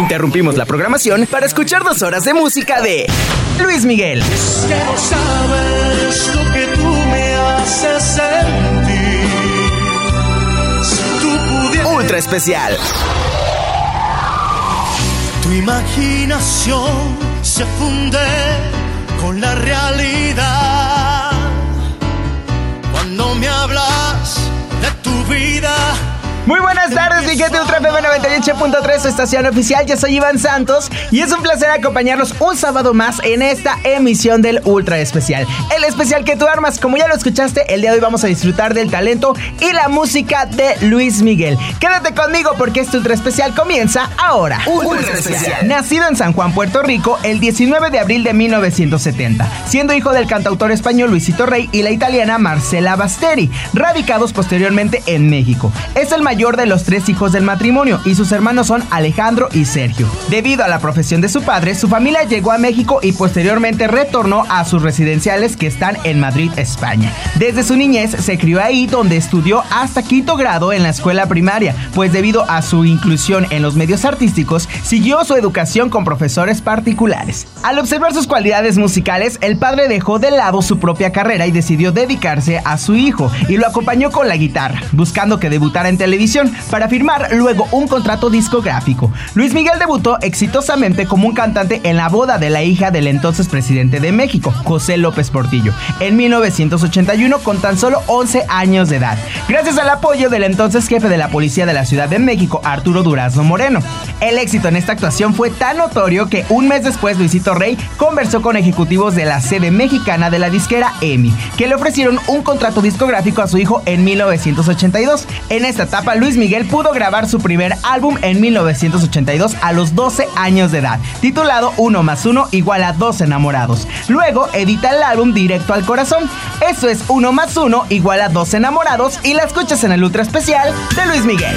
Interrumpimos la programación para escuchar dos horas de música de Luis Miguel. sabes lo que tú me haces sentir. Ultra especial. Tu imaginación se funde con la realidad. Cuando me hablas de tu vida muy buenas tardes, mi gente Ultra FM 98.3, su estación oficial. Yo soy Iván Santos y es un placer acompañarlos un sábado más en esta emisión del Ultra Especial. El especial que tú armas, como ya lo escuchaste, el día de hoy vamos a disfrutar del talento y la música de Luis Miguel. Quédate conmigo porque este Ultra Especial comienza ahora. Ultra, Especial. Nacido en San Juan, Puerto Rico, el 19 de abril de 1970, siendo hijo del cantautor español Luisito Rey y la italiana Marcela Basteri, radicados posteriormente en México. Es el mayor de los tres hijos del matrimonio y sus hermanos son Alejandro y Sergio. Debido a la profesión de su padre, su familia llegó a México y posteriormente retornó a sus residenciales que están en Madrid, España. Desde su niñez se crió ahí donde estudió hasta quinto grado en la escuela primaria, pues debido a su inclusión en los medios artísticos, siguió su educación con profesores particulares. Al observar sus cualidades musicales, el padre dejó de lado su propia carrera y decidió dedicarse a su hijo y lo acompañó con la guitarra, buscando que debutara en televisión para firmar luego un contrato discográfico. Luis Miguel debutó exitosamente como un cantante en la boda de la hija del entonces presidente de México, José López Portillo, en 1981 con tan solo 11 años de edad, gracias al apoyo del entonces jefe de la policía de la Ciudad de México, Arturo Durazno Moreno. El éxito en esta actuación fue tan notorio que un mes después Luisito Rey conversó con ejecutivos de la sede mexicana de la disquera EMI, que le ofrecieron un contrato discográfico a su hijo en 1982. En esta etapa Luis Miguel pudo grabar su primer álbum en 1982 a los 12 años de edad, titulado Uno más Uno igual a Dos Enamorados. Luego edita el álbum Directo al Corazón. Eso es Uno más Uno igual a Dos Enamorados y la escuchas en el ultra especial de Luis Miguel.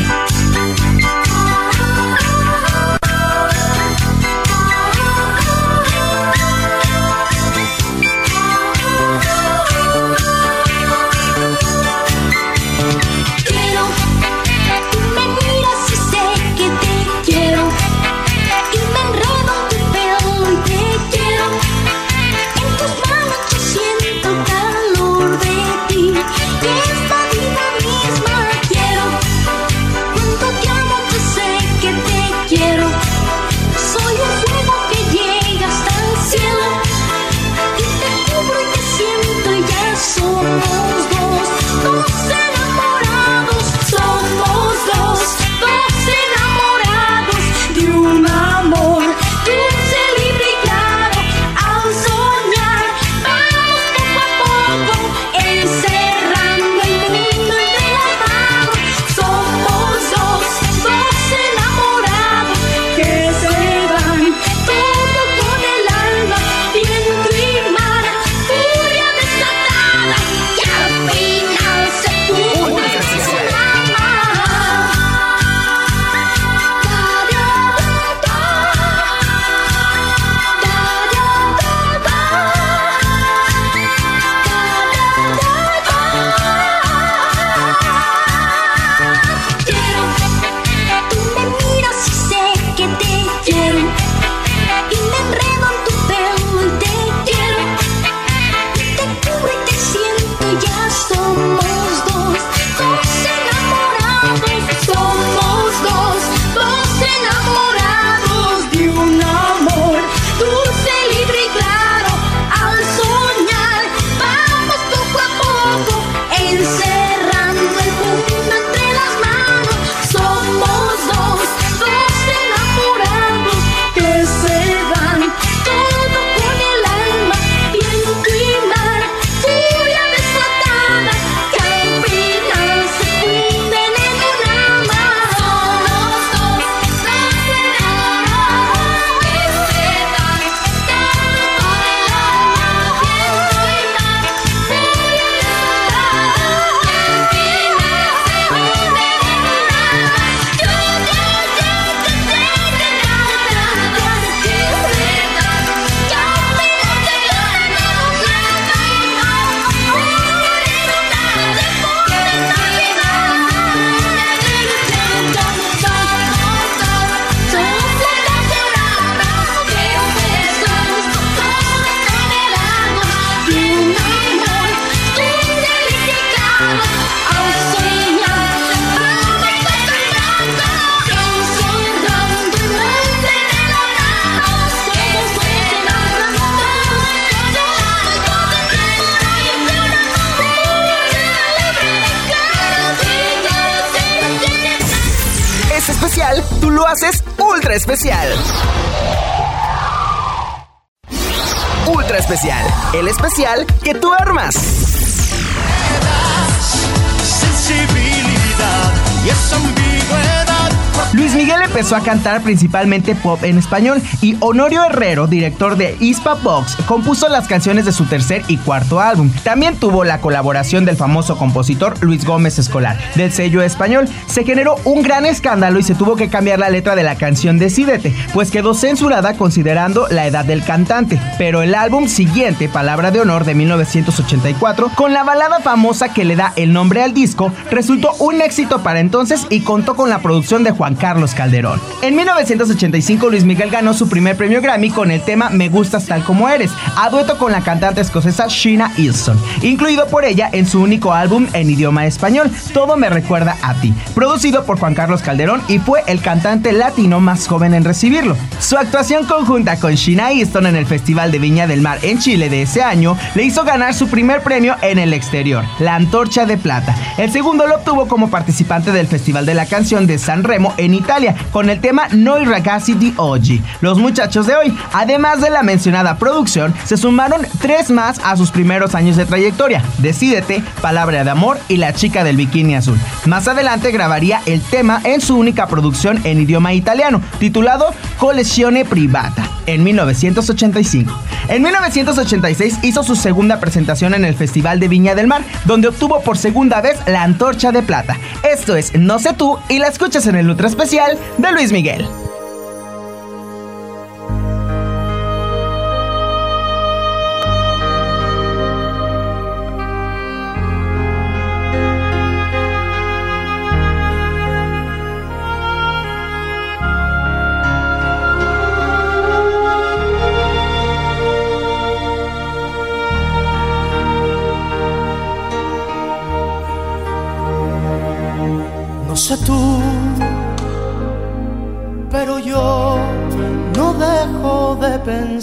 A cantar principalmente pop en español y Honorio Herrero, director de Ispa Box, compuso las canciones de su tercer y cuarto álbum. También tuvo la colaboración del famoso compositor Luis Gómez Escolar, del sello español. Se generó un gran escándalo y se tuvo que cambiar la letra de la canción Decídete, pues quedó censurada considerando la edad del cantante. Pero el álbum siguiente, Palabra de Honor de 1984, con la balada famosa que le da el nombre al disco, resultó un éxito para entonces y contó con la producción de Juan Carlos Calderón. En 1985 Luis Miguel ganó su primer premio Grammy con el tema Me gustas tal como eres, a dueto con la cantante escocesa Sheena Easton, incluido por ella en su único álbum en idioma español, Todo me recuerda a ti, producido por Juan Carlos Calderón y fue el cantante latino más joven en recibirlo. Su actuación conjunta con Sheena Easton en el Festival de Viña del Mar en Chile de ese año le hizo ganar su primer premio en el exterior, la Antorcha de Plata. El segundo lo obtuvo como participante del Festival de la Canción de San Remo en Italia con el tema Noi ragazzi di oggi, los muchachos de hoy. Además de la mencionada producción, se sumaron tres más a sus primeros años de trayectoria: Decídete, Palabra de Amor y La chica del bikini azul. Más adelante grabaría el tema en su única producción en idioma italiano, titulado Collezione Privata, en 1985. En 1986 hizo su segunda presentación en el Festival de Viña del Mar, donde obtuvo por segunda vez la Antorcha de Plata. Esto es No sé tú y la escuchas en el Ultra Especial de Luis Miguel.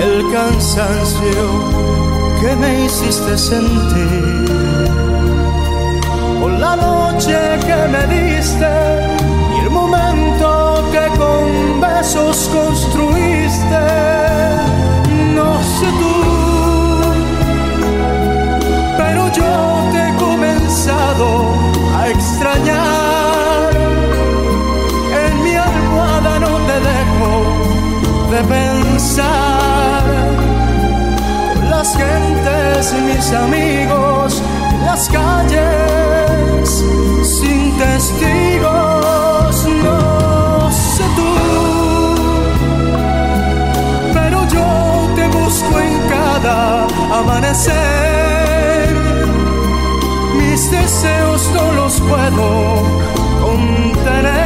el cansancio que me hiciste sentir por la noche que me diste y el momento que con besos construiste. No sé tú, pero yo te he comenzado a extrañar. De pensar. Con las gentes y mis amigos en las calles sin testigos. No sé tú, pero yo te busco en cada amanecer mis deseos no los puedo contener.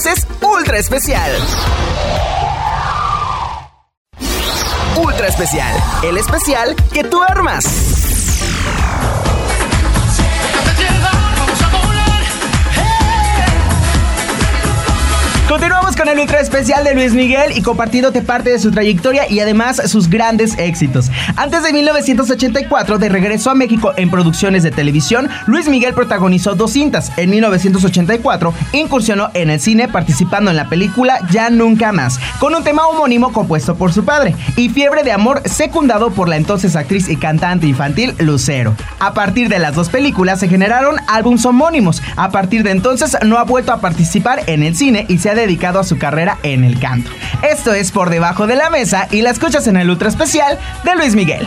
Haces ultra especial. Ultra especial, el especial que tú armas. Continuamos con el ultra especial de Luis Miguel y compartiéndote parte de su trayectoria y además sus grandes éxitos. Antes de 1984, de regreso a México en producciones de televisión, Luis Miguel protagonizó dos cintas. En 1984, incursionó en el cine participando en la película Ya Nunca Más, con un tema homónimo compuesto por su padre, y Fiebre de Amor, secundado por la entonces actriz y cantante infantil Lucero. A partir de las dos películas se generaron álbums homónimos. A partir de entonces no ha vuelto a participar en el cine y se ha dedicado a su carrera en el canto. Esto es Por Debajo de la Mesa y la escuchas en el ultra especial de Luis Miguel.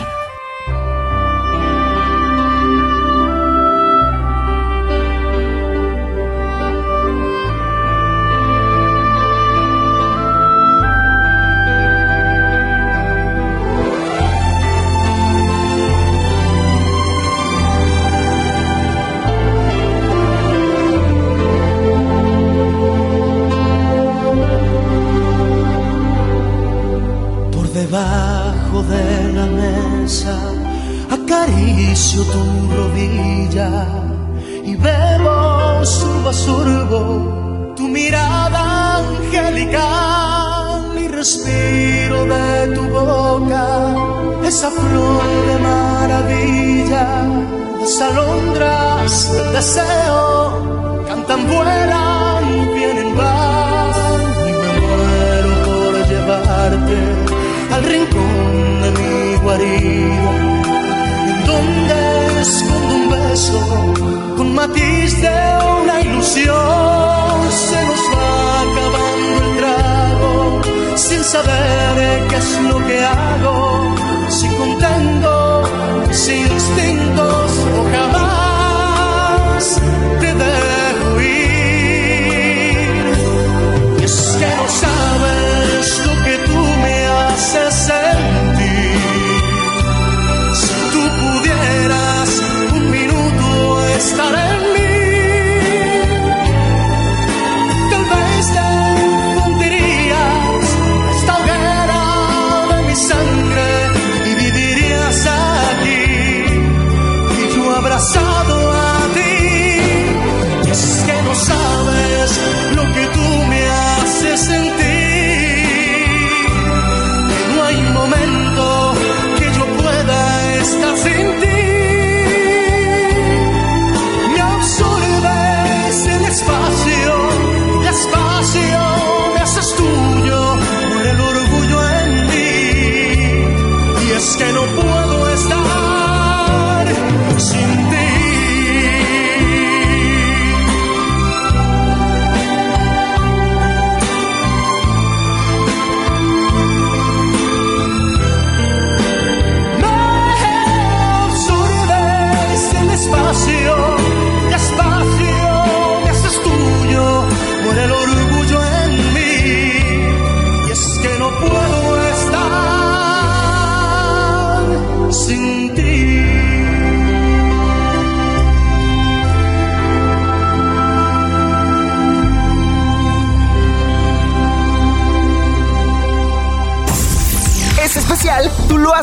Acaricio tu rodilla y bebo sorbo a sorbo tu mirada angelical y respiro de tu boca esa flor de maravilla. Las alondras del deseo cantan, vuelan, vienen, van y me muero por llevarte al rincón de mi guarida, un beso con matiz de una ilusión. Se nos va acabando el trago sin saber qué es lo que hago, si contengo mis instintos o jamás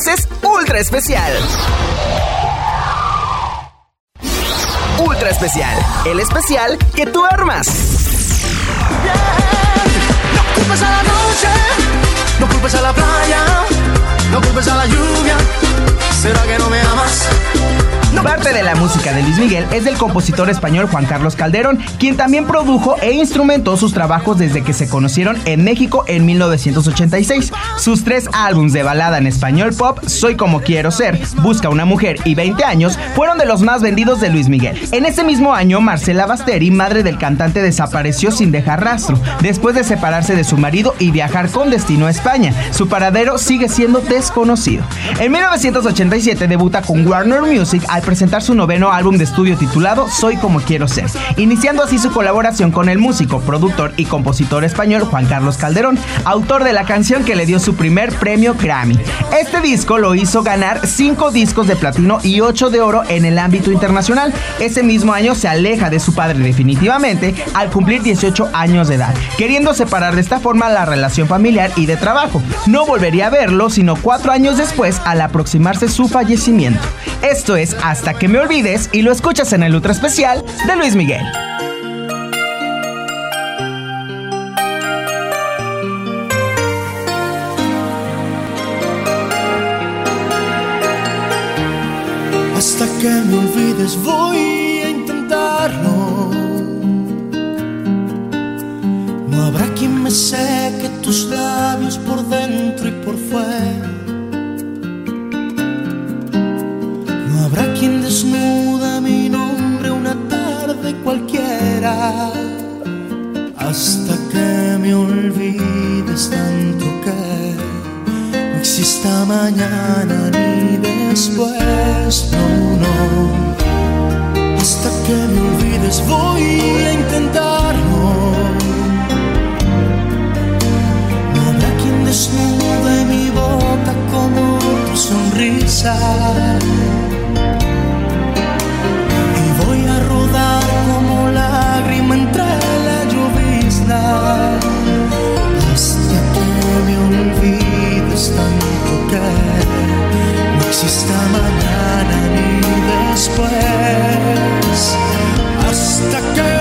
haces ultra especial. Ultra especial, el especial que tú armas. No culpes a la noche, no culpes a la playa, no culpes a la lluvia. ¿Será que no me amas? Parte de la música de Luis Miguel es del compositor español Juan Carlos Calderón, quien también produjo e instrumentó sus trabajos desde que se conocieron en México en 1986. Sus tres álbumes de balada en español pop, Soy como quiero ser, Busca una mujer y 20 años, fueron de los más vendidos de Luis Miguel. En ese mismo año, Marcela Basteri, madre del cantante, desapareció sin dejar rastro, después de separarse de su marido y viajar con destino a España. Su paradero sigue siendo desconocido. En 1987 debuta con Warner Music presentar su noveno álbum de estudio titulado Soy como quiero ser, iniciando así su colaboración con el músico, productor y compositor español Juan Carlos Calderón, autor de la canción que le dio su primer premio Grammy. Este disco lo hizo ganar 5 discos de platino y 8 de oro en el ámbito internacional. Ese mismo año se aleja de su padre definitivamente al cumplir 18 años de edad, queriendo separar de esta forma la relación familiar y de trabajo. No volvería a verlo sino 4 años después al aproximarse su fallecimiento. Esto es Hasta que me olvides y lo escuchas en el ultra especial de Luis Miguel. Hasta que me olvides voy a intentarlo. No habrá quien me seque tus labios por dentro y por fuera. Habrá quien desnuda mi nombre una tarde cualquiera. Hasta que me olvides tanto que no exista mañana ni después, no, no. Hasta que me olvides voy a intentarlo. Habrá quien desnude mi boca como tu sonrisa. Como lágrima entre la llovizna. Hasta que me olvides tanto que no exista mañana ni después. Hasta que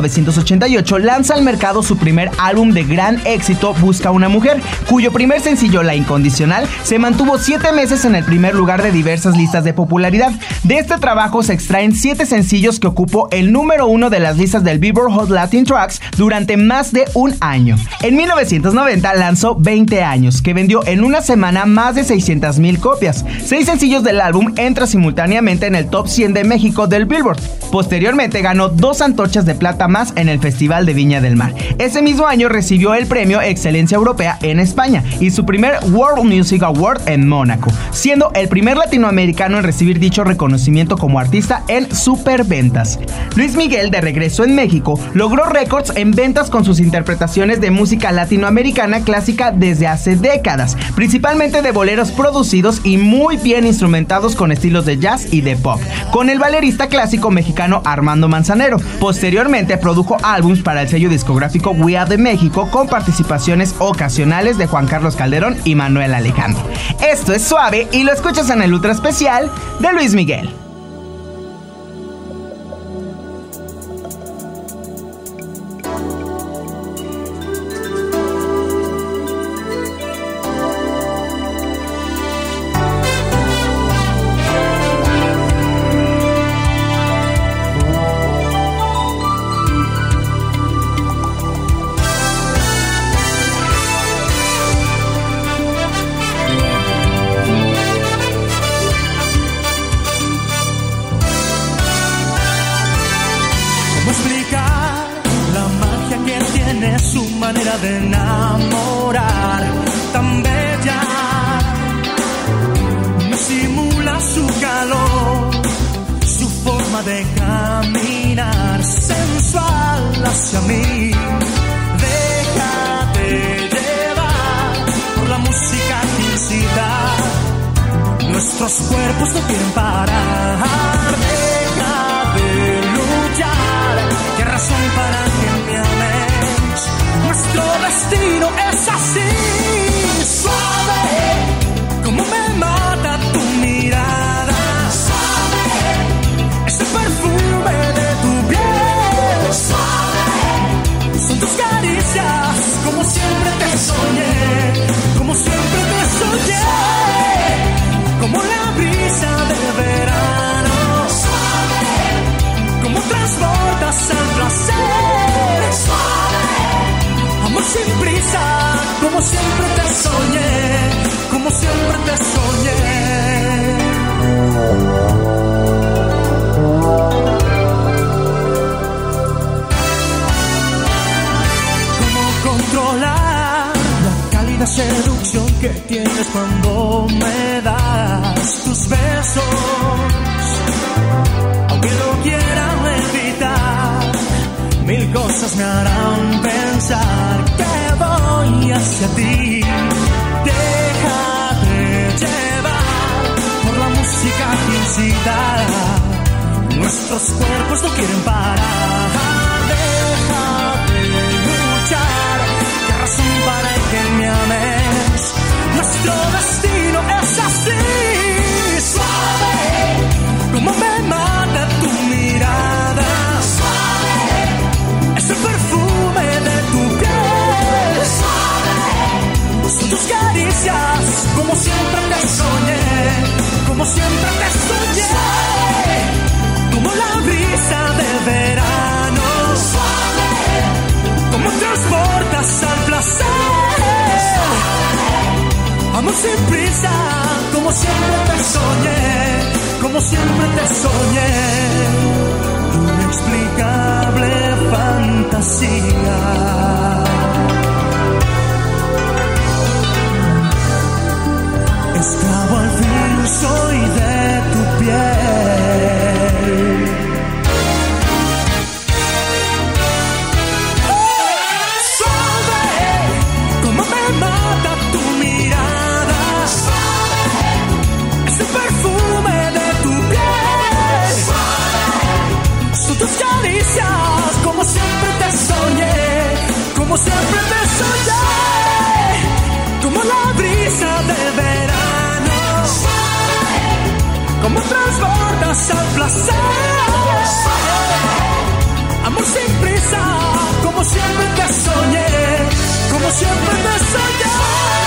1988 lanza al mercado su primer álbum de gran éxito, Busca una mujer, cuyo primer sencillo, La Incondicional, se mantuvo siete meses en el primer lugar de diversas listas de popularidad. De este trabajo se extraen siete sencillos que ocupó el número uno de las listas del Billboard Hot Latin Tracks durante más de un año. En 1990 lanzó 20 años, que vendió en una semana más de 600 mil copias. Seis sencillos del álbum entran simultáneamente en el top 100 de México del Billboard. Posteriormente ganó dos antorchas de plata más en el Festival de Viña del Mar. Ese mismo año recibió el premio Excelencia Europea en España y su primer World Music Award en Mónaco, siendo el primer latinoamericano en recibir dicho reconocimiento como artista en superventas. Luis Miguel, de regreso en México, logró récords en ventas con sus interpretaciones de música latinoamericana clásica desde hace décadas, principalmente de boleros producidos y muy bien instrumentados con estilos de jazz y de pop, con el valerista clásico mexicano Armando Manzanero. Posteriormente produjo álbums para el sello discográfico We Are de México con participaciones ocasionales de Juan Carlos Calderón y Manuel Alejandro. Esto es suave y lo escuchas en el ultra especial de Luis Miguel. Nuestros cuerpos no quieren parar. Déjate luchar. ¿Qué razón para que me ames? Nuestro destino es así. Suave. Como me mata tu mirada. Suave. Es el perfume de tu piel. Suave. Son tus caricias. Como siempre te soñé. Como siempre te soñé de verano. como transportas al placer? Suave. Amor sin prisa, como siempre te soñé, como siempre te soñé. Una inexplicable fantasía. Esclavo al fin soy de tu piel. piernas gordas al placer. Amor sin prisa, como siempre te soñé, como siempre te soñé.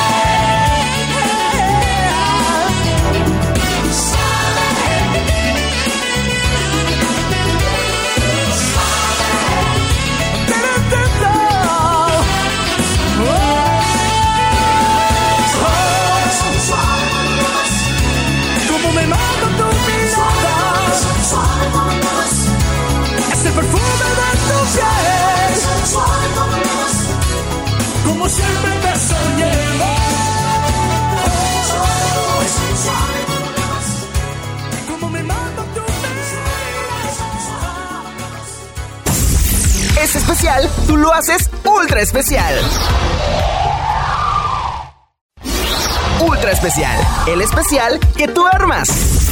Especial, tú lo haces ultra especial. Ultra especial, el especial que tú armas.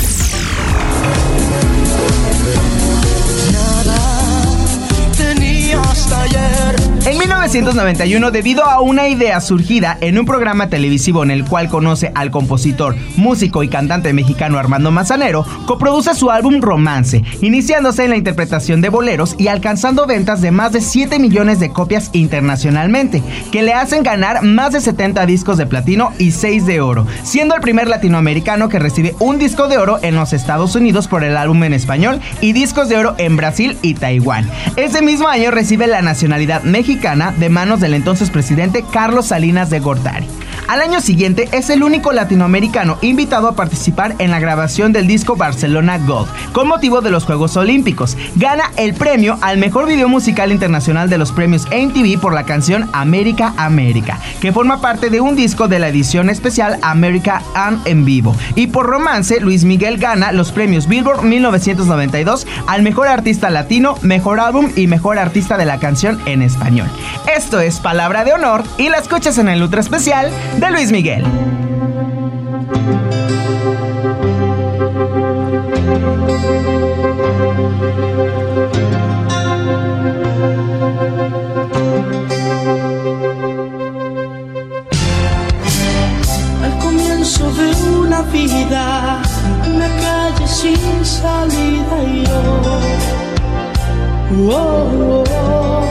En 1991, debido a una idea surgida en un programa televisivo en el cual conoce al compositor, músico y cantante mexicano Armando Manzanero, coproduce su álbum Romance, iniciándose en la interpretación de boleros y alcanzando ventas de más de 7 millones de copias internacionalmente, que le hacen ganar más de 70 discos de platino y 6 de oro, siendo el primer latinoamericano que recibe un disco de oro en los Estados Unidos por el álbum en español y discos de oro en Brasil y Taiwán. Ese mismo año recibe la nacionalidad mexicana de manos del entonces presidente Carlos Salinas de Gortari. Al año siguiente es el único latinoamericano invitado a participar en la grabación del disco Barcelona Gold con motivo de los Juegos Olímpicos. Gana el premio al mejor video musical internacional de los premios MTV por la canción América América, que forma parte de un disco de la edición especial América and en vivo. Y por romance, Luis Miguel gana los premios Billboard 1992 al mejor artista latino, mejor álbum y mejor artista de la canción en español. Esto es Palabra de Honor y la escuchas en el Ultra Especial de Luis Miguel. Al comienzo de una vida, una calle sin salida y yo. oh, oh, oh.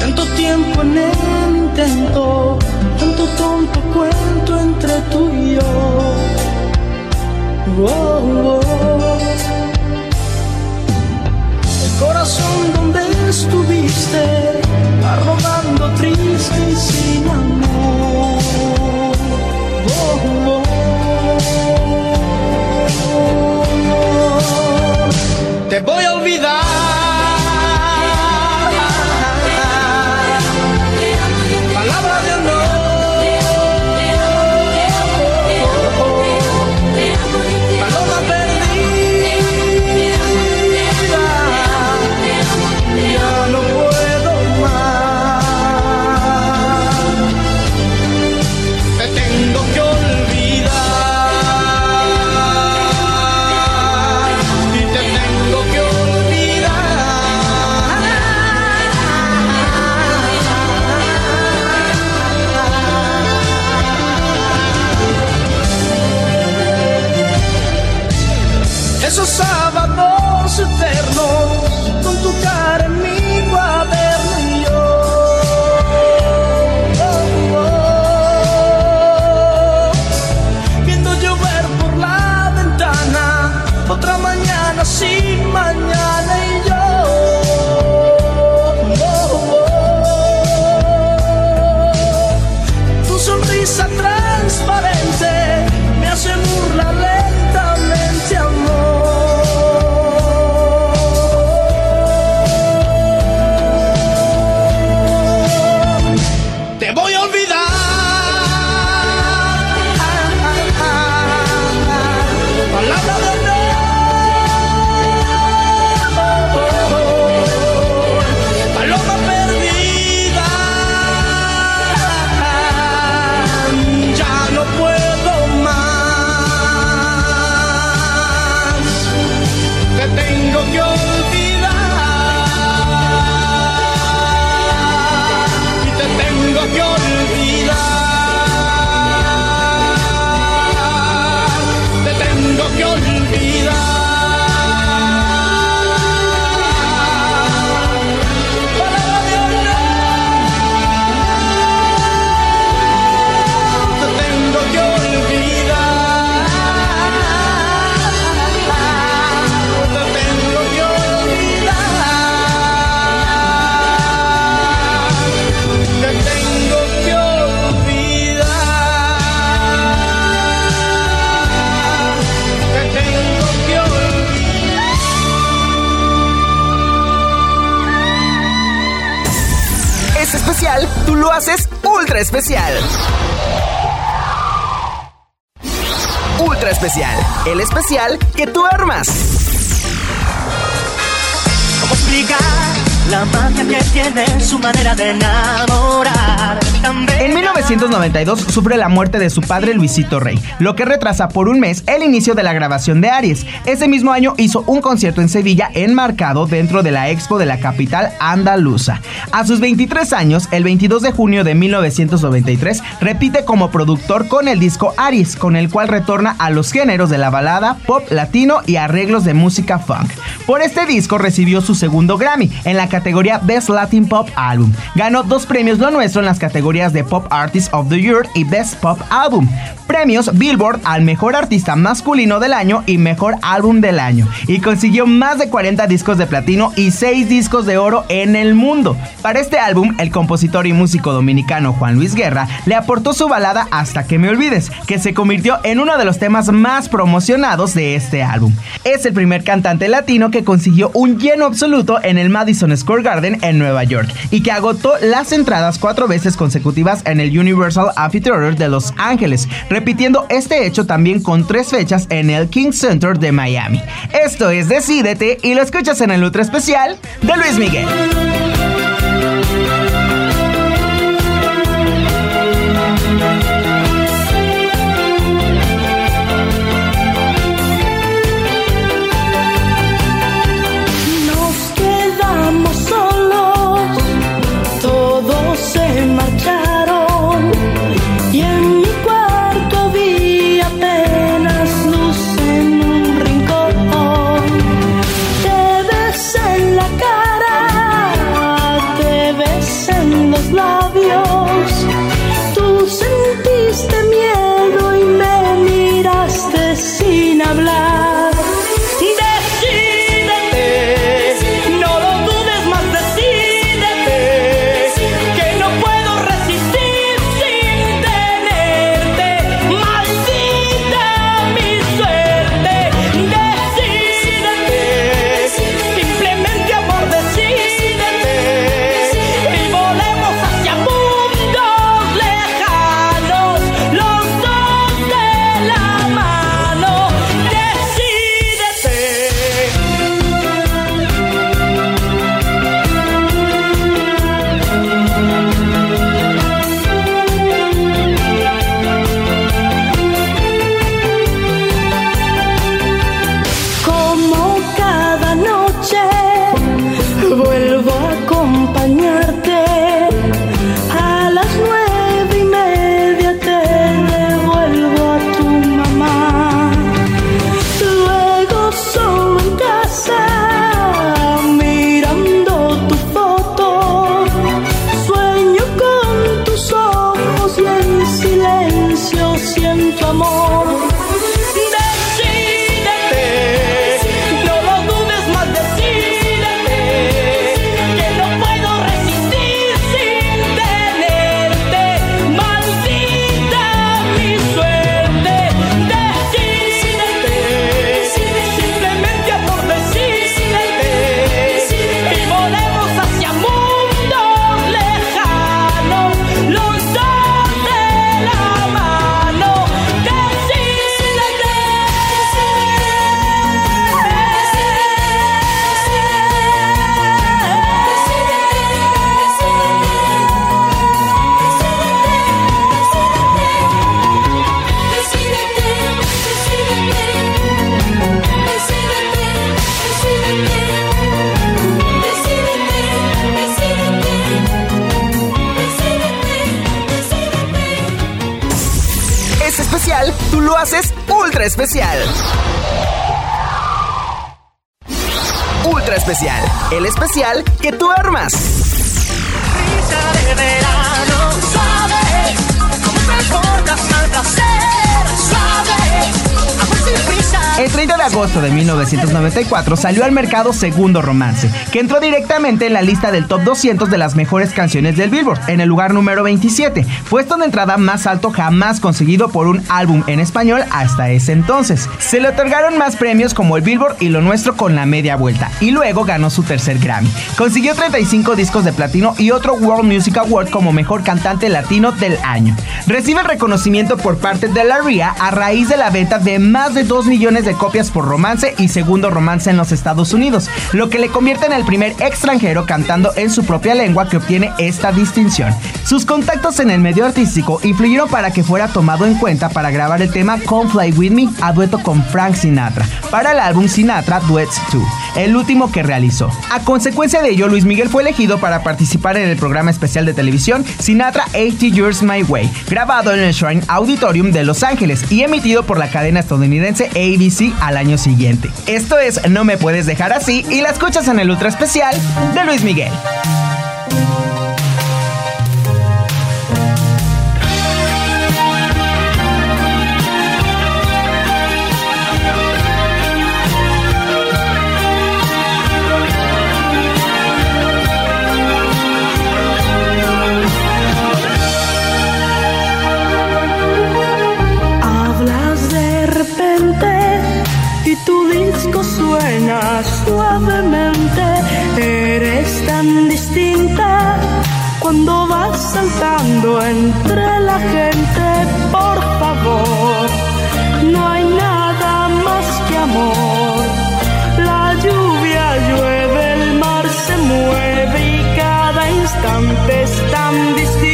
Tanto tiempo en el intento, tanto tonto cuento entre tú y yo. El corazón donde estuviste, va rodando triste y sin amor. Te voy a olvidar. Su 1992 sufre la muerte de su padre Luisito Rey, lo que retrasa por un mes el inicio de la grabación de Aries. Ese mismo año hizo un concierto en Sevilla enmarcado dentro de la expo de la capital andaluza. A sus 23 años, el 22 de junio de 1993, repite como productor con el disco Aries, con el cual retorna a los géneros de la balada, pop latino y arreglos de música funk. Por este disco recibió su segundo Grammy en la categoría Best Latin Pop Album. Ganó dos premios Lo Nuestro en las categorías de Pop Artist of the Year y Best Pop Album. Premios Billboard al Mejor Artista Masculino del Año y Mejor Álbum del Año. Y consiguió más de 40 discos de platino y 6 discos de oro en el mundo. Para este álbum, el compositor y músico dominicano Juan Luis Guerra le aportó su balada Hasta que me olvides, que se convirtió en uno de los temas más promocionados de este álbum. Es el primer cantante latino que consiguió un lleno absoluto en el Madison Square Garden en Nueva York y que agotó las entradas cuatro veces consecutivas en el Universal Amphitheater de Los Ángeles, repitiendo este hecho también con tres fechas en el King Center de Miami. Esto es Decídete y lo escuchas en el Ultra Especial de Luis Miguel. Especial. Ultra especial, el especial que tú armas. Entre 30 de agosto de 1994 salió al mercado Segundo Romance, que entró directamente en la lista del top 200 de las mejores canciones del Billboard, en el lugar número 27, puesto de entrada más alto jamás conseguido por un álbum en español hasta ese entonces. Se le otorgaron más premios como el Billboard y lo nuestro con la media vuelta, y luego ganó su tercer Grammy. Consiguió 35 discos de platino y otro World Music Award como mejor cantante latino del año. Recibe el reconocimiento por parte de la RIA a raíz de la venta de más de 2 millones de copias por romance y segundo romance en los Estados Unidos, lo que le convierte en el primer extranjero cantando en su propia lengua que obtiene esta distinción. Sus contactos en el medio artístico influyeron para que fuera tomado en cuenta para grabar el tema Come Fly With Me a dueto con Frank Sinatra, para el álbum Sinatra Duets 2, el último que realizó. A consecuencia de ello, Luis Miguel fue elegido para participar en el programa especial de televisión Sinatra 80 Years My Way, grabado en el Shrine Auditorium de Los Ángeles y emitido por la cadena estadounidense ABC al año siguiente. Esto es No me puedes dejar así y la escuchas en el ultra especial de Luis Miguel. Suavemente. Eres tan distinta cuando vas saltando entre la gente. Por favor, no hay nada más que amor. La lluvia llueve, el mar se mueve y cada instante es tan distinto.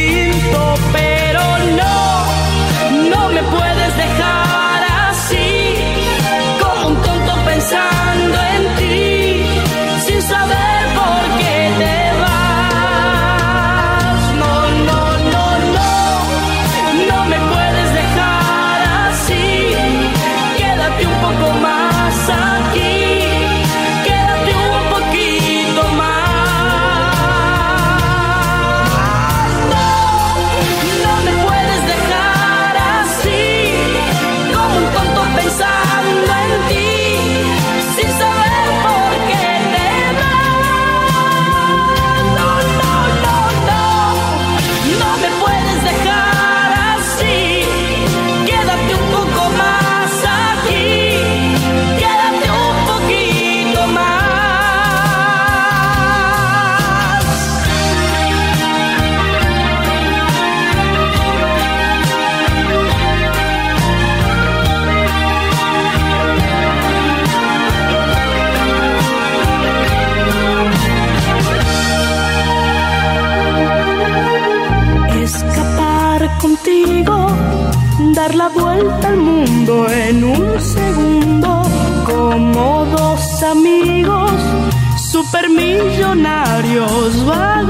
Supermillonarios, vagabundos,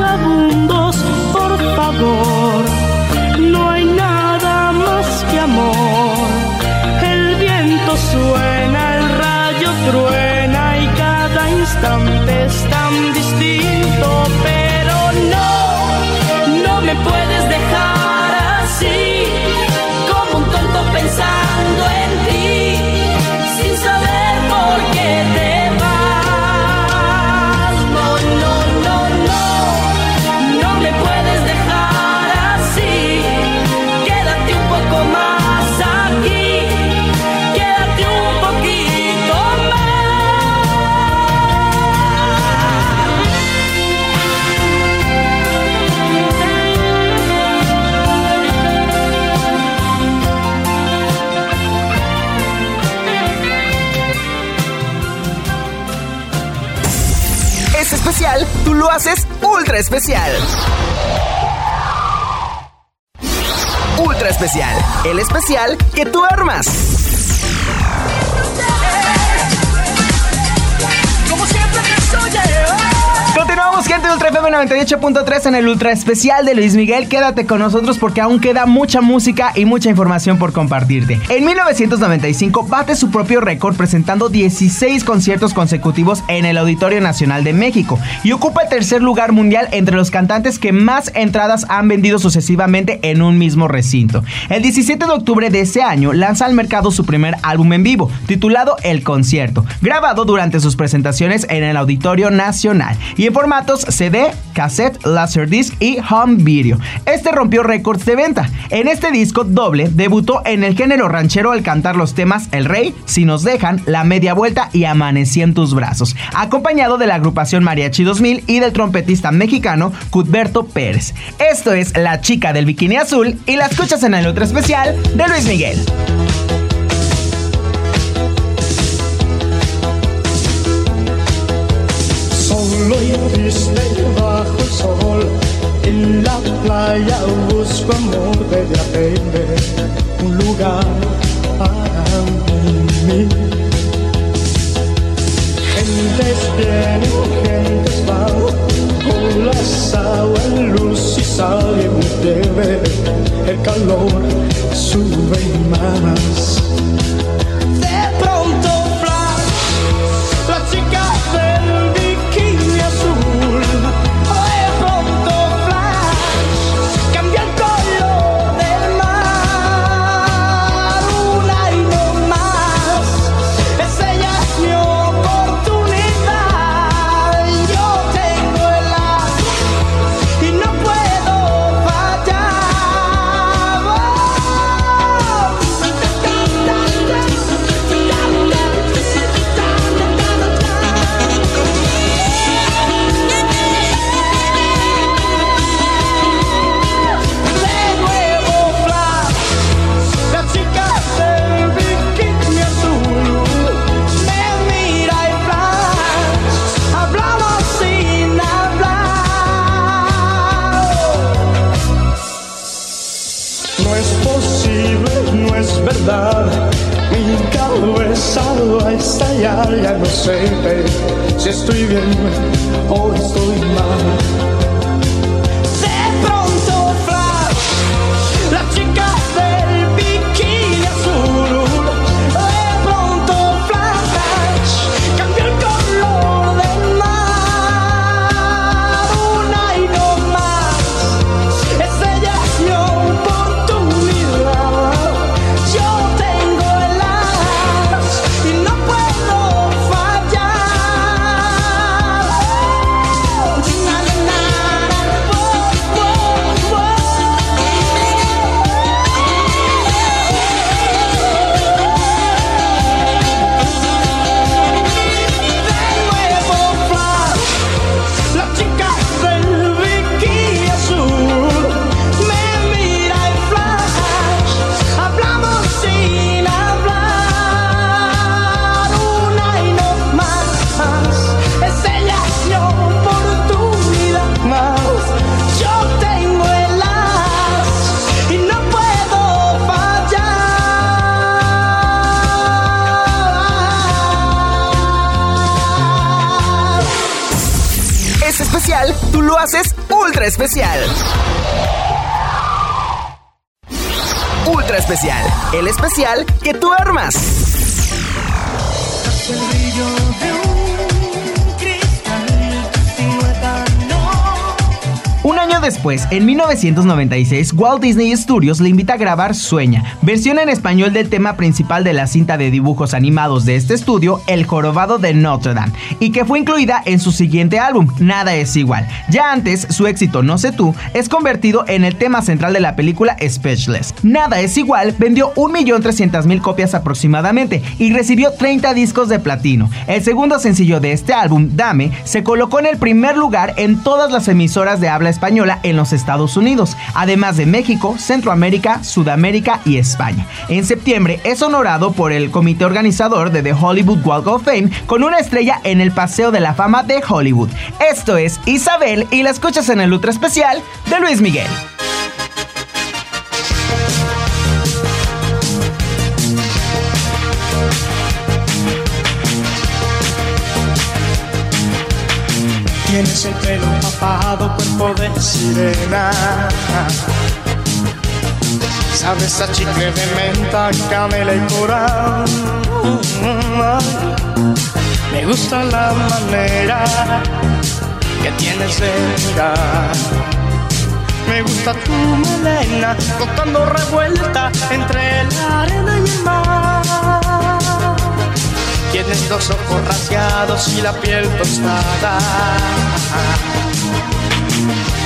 haces ultra especial. Ultra especial, el especial que tú armas. Continuamos, gente de Ultra FM 98.3 en el Ultra Especial de Luis Miguel. Quédate con nosotros porque aún queda mucha música y mucha información por compartirte. En 1995 bate su propio récord presentando 16 conciertos consecutivos en el Auditorio Nacional de México y ocupa el tercer lugar mundial entre los cantantes que más entradas han vendido sucesivamente en un mismo recinto. El 17 de octubre de ese año lanza al mercado su primer álbum en vivo, titulado El Concierto, grabado durante sus presentaciones en el Auditorio Nacional y formatos CD, cassette, laserdisc y home video. Este rompió récords de venta. En este disco doble debutó en el género ranchero al cantar los temas El Rey, Si nos dejan, La Media Vuelta y Amanecí en tus brazos, acompañado de la agrupación Mariachi 2000 y del trompetista mexicano Cuthberto Pérez. Esto es La chica del bikini azul y la escuchas en el otro especial de Luis Miguel. Solo y triste bajo el sol. En la playa busco amor, debe haber un lugar para mí. Gentes vienen, gentes van, con las aguas, luz y sal y muy breve. El calor sube más. En 1996, Walt Disney Studios le invita a grabar Sueña, versión en español del tema principal de la cinta de dibujos animados de este estudio, El Jorobado de Notre Dame, y que fue incluida en su siguiente álbum, Nada es igual. Ya antes, su éxito No sé tú es convertido en el tema central de la película Speechless. Nada es igual vendió 1.300.000 copias aproximadamente y recibió 30 discos de platino. El segundo sencillo de este álbum, Dame, se colocó en el primer lugar en todas las emisoras de habla española en los Estados Unidos, además de México, Centroamérica, Sudamérica y España. En septiembre es honorado por el comité organizador de The Hollywood Walk of Fame con una estrella en el Paseo de la Fama de Hollywood. Esto es Isabel y la escuchas en el Ultra Especial de Luis Miguel. Tienes el pelo papado, cuerpo de sirena. Sabes a chicle de menta, canela y coral. Me gusta la manera que tienes mirar. Me gusta tu melena, flotando revuelta entre la arena y el mar. Tienes los ojos rasgados y la piel tostada.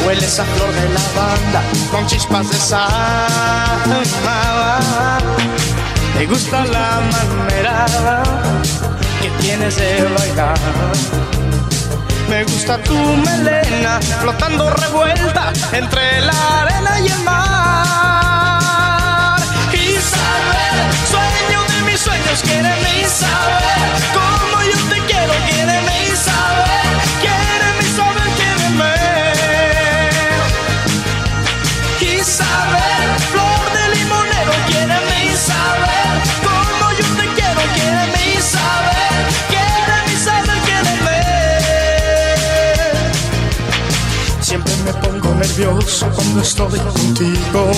Hueles a flor de lavanda con chispas de sal. Me gusta la manera que tienes de bailar. Me gusta tu melena flotando revuelta entre la arena y el mar. Isabel, sueño de mis sueños, quiéreme Isabel. Como yo te quiero, quiéreme Isabel. Nervioso cuando estoy contigo.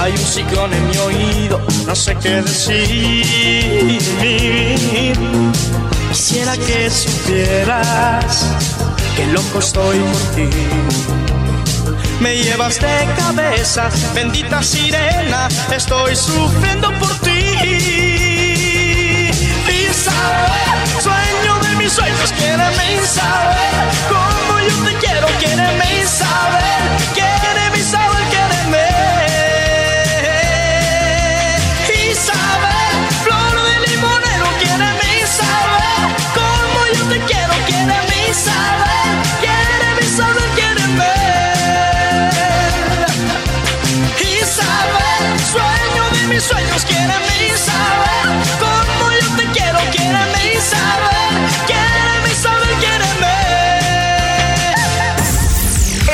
Hay un ciclón en mi oído, no sé qué decir. Quisiera que supieras que loco estoy por ti. Me llevas de cabeza, bendita sirena, estoy sufriendo por ti. Isabel, sueño de mis sueños, quiéreme Isabel, como yo te quiero, quiéreme Isabel, quiéreme Isabel, quiéreme. Isabel, flor de limonero, quiéreme Isabel, como yo te quiero, quiéreme Isabel, quiéreme Isabel, quiéreme. Isabel, sueño de mis sueños,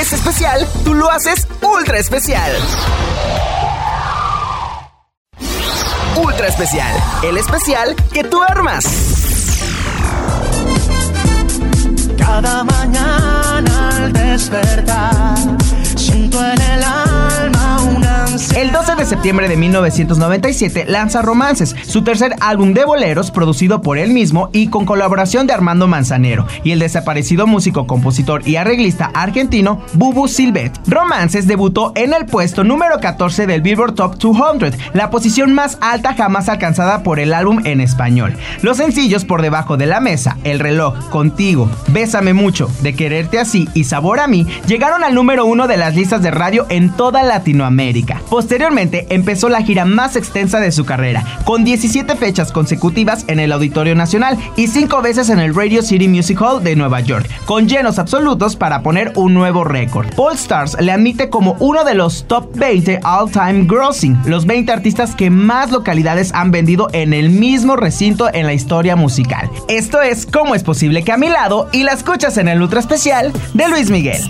Es especial, tú lo haces ultra especial. Ultra especial, el especial que tú armas. Cada mañana al despertar, siento en el alma. El 12 de septiembre de 1997 lanza Romances, su tercer álbum de boleros producido por él mismo y con colaboración de Armando Manzanero y el desaparecido músico, compositor y arreglista argentino Bubu Silvet. Romances debutó en el puesto número 14 del Billboard Top 200, la posición más alta jamás alcanzada por el álbum en español. Los sencillos por debajo de la mesa, El reloj, Contigo, Bésame mucho, De quererte así y Sabor a mí llegaron al número uno de las listas de radio en toda Latinoamérica. Posteriormente empezó la gira más extensa de su carrera, con 17 fechas consecutivas en el Auditorio Nacional y 5 veces en el Radio City Music Hall de Nueva York, con llenos absolutos para poner un nuevo récord. Paul Stars le admite como uno de los top 20 all-time grossing, los 20 artistas que más localidades han vendido en el mismo recinto en la historia musical. Esto es ¿Cómo es posible que a mi lado? y la escuchas en el ultra especial de Luis Miguel.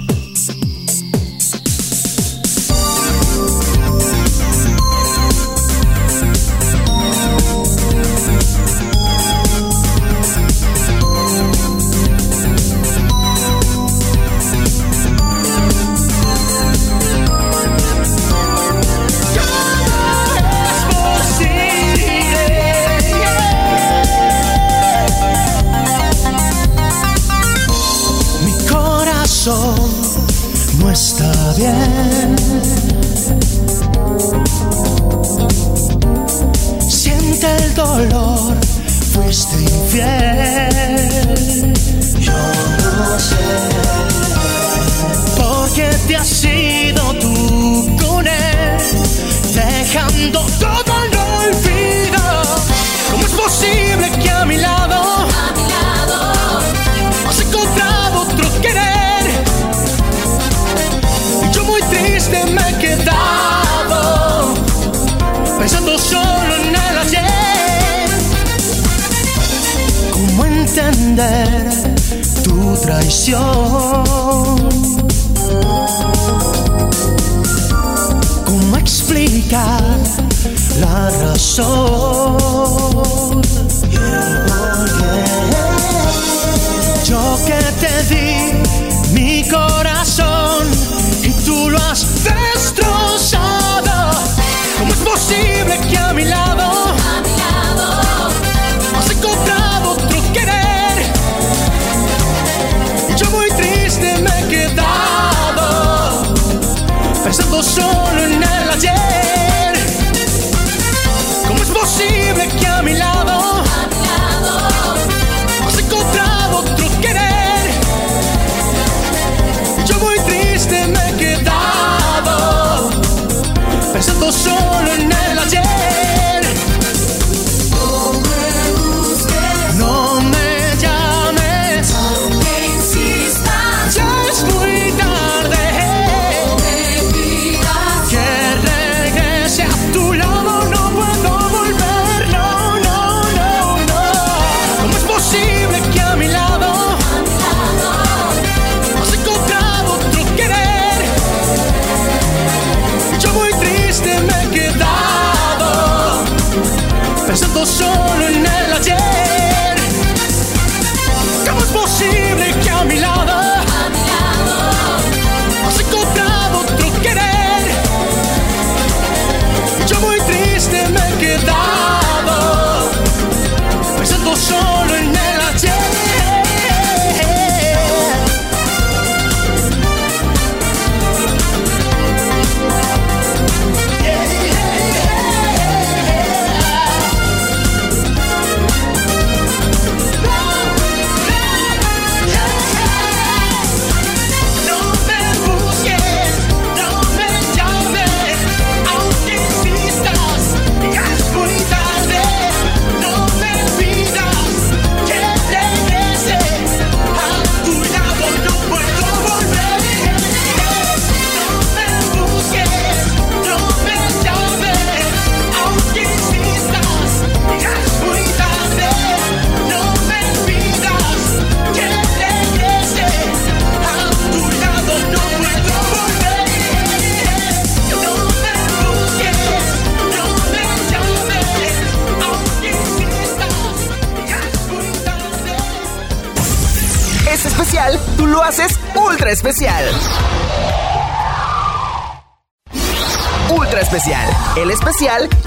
Especial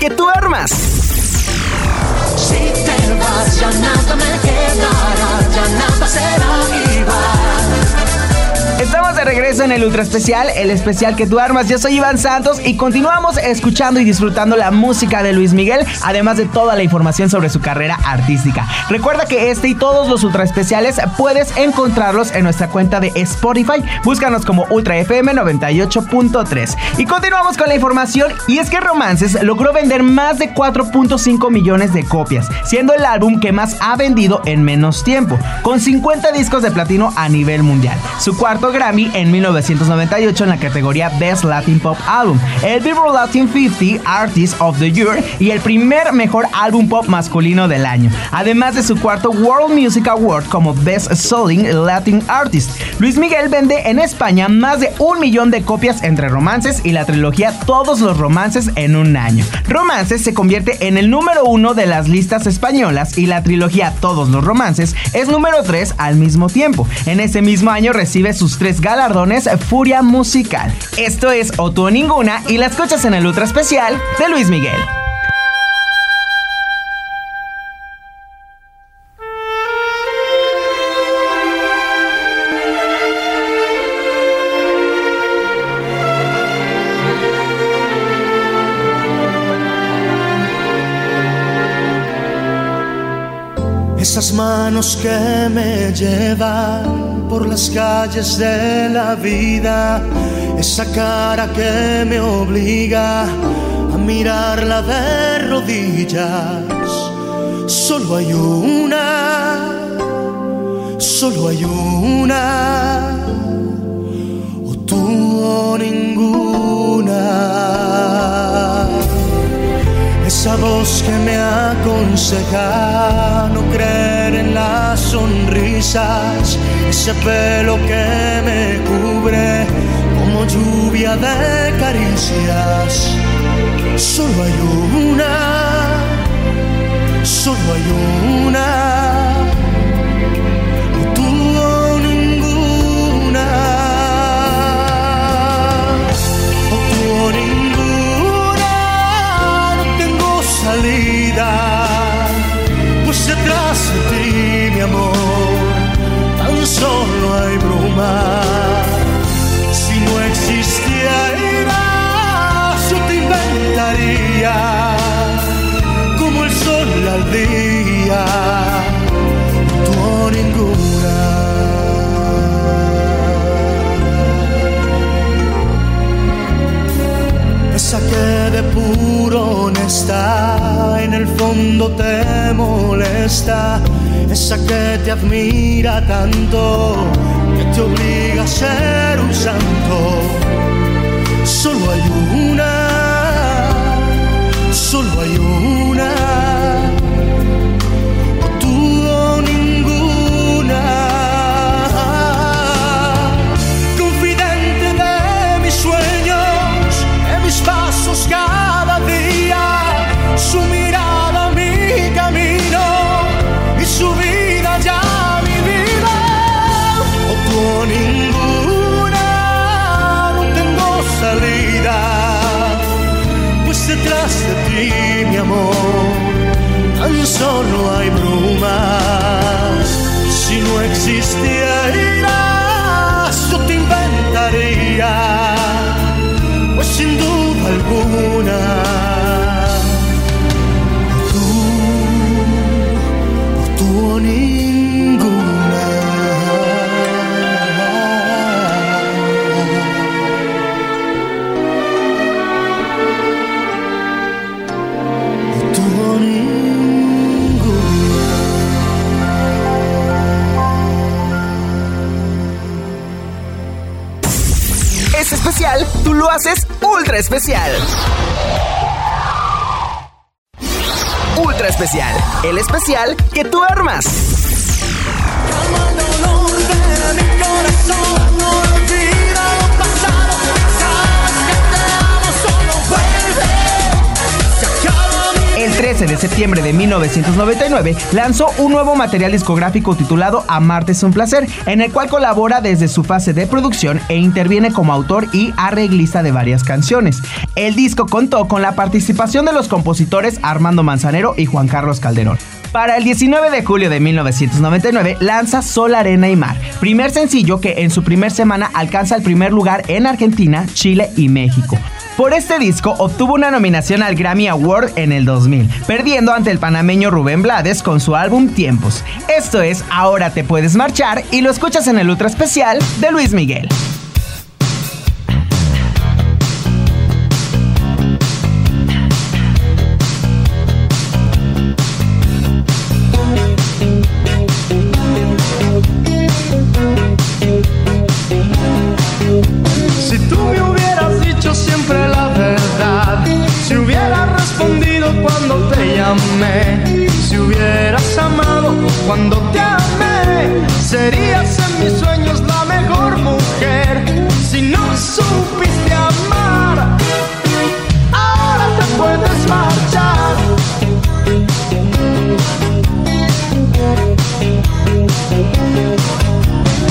el ultra especial, el especial que tú armas. Yo soy Iván Santos y continuamos escuchando y disfrutando la música de Luis Miguel, además de toda la información sobre su carrera artística. Recuerda que este y todos los ultra especiales puedes encontrarlos en nuestra cuenta de Spotify. Búscanos como Ultra FM 98.3. Y continuamos con la información y es que Romances logró vender más de 4.5 millones de copias, siendo el álbum que más ha vendido en menos tiempo, con 50 discos de platino a nivel mundial. Su cuarto Grammy en 1998 en la categoría Best Latin Pop Album, el Billboard Latin 50 Artist of the Year y el primer mejor álbum pop masculino del año, además de su cuarto World Music Award como Best Selling Latin Artist. Luis Miguel vende en España más de un millón de copias entre romances y la trilogía Todos los romances en un año. Romances se convierte en el número uno de las listas españolas y la trilogía Todos los romances es número 3 al mismo tiempo. En ese mismo año recibe sus tres galardones Furia Musical. Esto es O tú o ninguna y la escuchas en el ultra especial de Luis Miguel. Esas manos que me llevan por las calles de la vida, esa cara que me obliga a mirarla de rodillas. Solo hay una, solo hay una, o tú o ninguna. Esa voz que me aconseja no creer en las sonrisas, ese pelo que me cubre como lluvia de caricias. Solo hay una, solo hay una, salida, pues detrás de ti, mi amor, tan solo hay bruma. Si no existiera, yo te inventaría como el sol al día, tu ninguna. Esa que de puro honesta en el fondo te molesta, esa que te admira tanto que te obliga a ser un santo. Solo hay brumas. Si no existieras, yo te inventaría, pues sin duda alguna. tú lo haces ultra especial. Ultra especial, el especial que tú armas. 13 de septiembre de 1999 lanzó un nuevo material discográfico titulado Amarte es un placer, en el cual colabora desde su fase de producción e interviene como autor y arreglista de varias canciones. El disco contó con la participación de los compositores Armando Manzanero y Juan Carlos Calderón. Para el 19 de julio de 1999 lanza Sol, Arena y Mar, primer sencillo que en su primer semana alcanza el primer lugar en Argentina, Chile y México. Por este disco obtuvo una nominación al Grammy Award en el 2000, perdiendo ante el panameño Rubén Blades con su álbum Tiempos. Esto es Ahora te puedes marchar y lo escuchas en el ultra especial de Luis Miguel. Cuando te amé, serías en mis sueños la mejor mujer. Si no supiste amar, ahora te puedes marchar.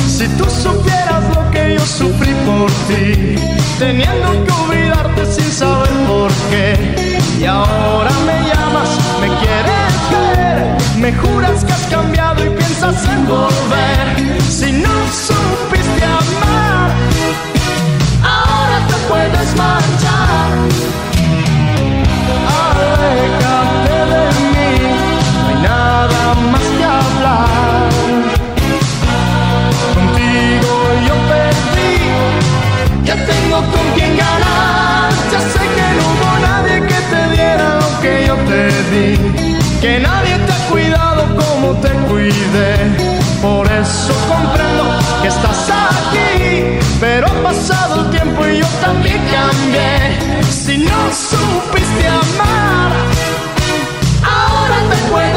Si tú supieras lo que yo sufrí por ti, teniendo que olvidarte sin saber por qué, y ahora me llamas me quieres ver, me juras Por eso comprendo que estás aquí, pero ha pasado el tiempo y yo también cambié. Si no supiste amar, ahora te puedes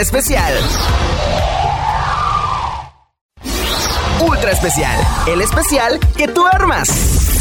especial. Ultra especial, el especial que tú armas.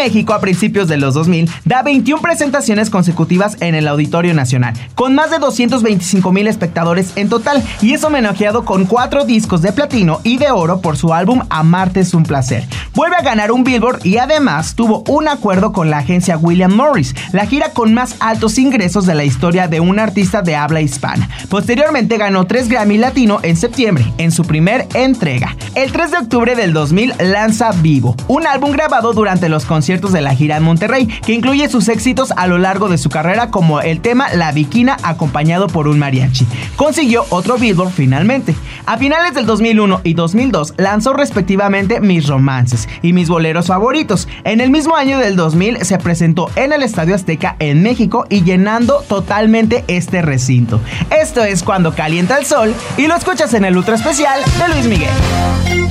México a principios de los 2000 da 21 presentaciones consecutivas en el Auditorio Nacional, con más de 225 mil espectadores en total, y es homenajeado con cuatro discos de platino y de oro por su álbum Amarte es un placer. Vuelve a ganar un Billboard y además tuvo un acuerdo con la agencia William Morris, la gira con más altos ingresos de la historia de un artista de habla hispana. Posteriormente ganó tres Grammy Latino en septiembre, en su primer entrega. El 3 de octubre del 2000 lanza Vivo, un álbum grabado durante los conciertos de la gira en Monterrey, que incluye sus éxitos a lo largo de su carrera como el tema La Viquina acompañado por un mariachi. Consiguió otro Billboard finalmente. A finales del 2001 y 2002 lanzó respectivamente Mis Romances y Mis Boleros Favoritos. En el mismo año del 2000 se presentó en el Estadio Azteca en México y llenando totalmente este recinto. Esto es cuando calienta el sol y lo escuchas en el ultra especial de Luis Miguel.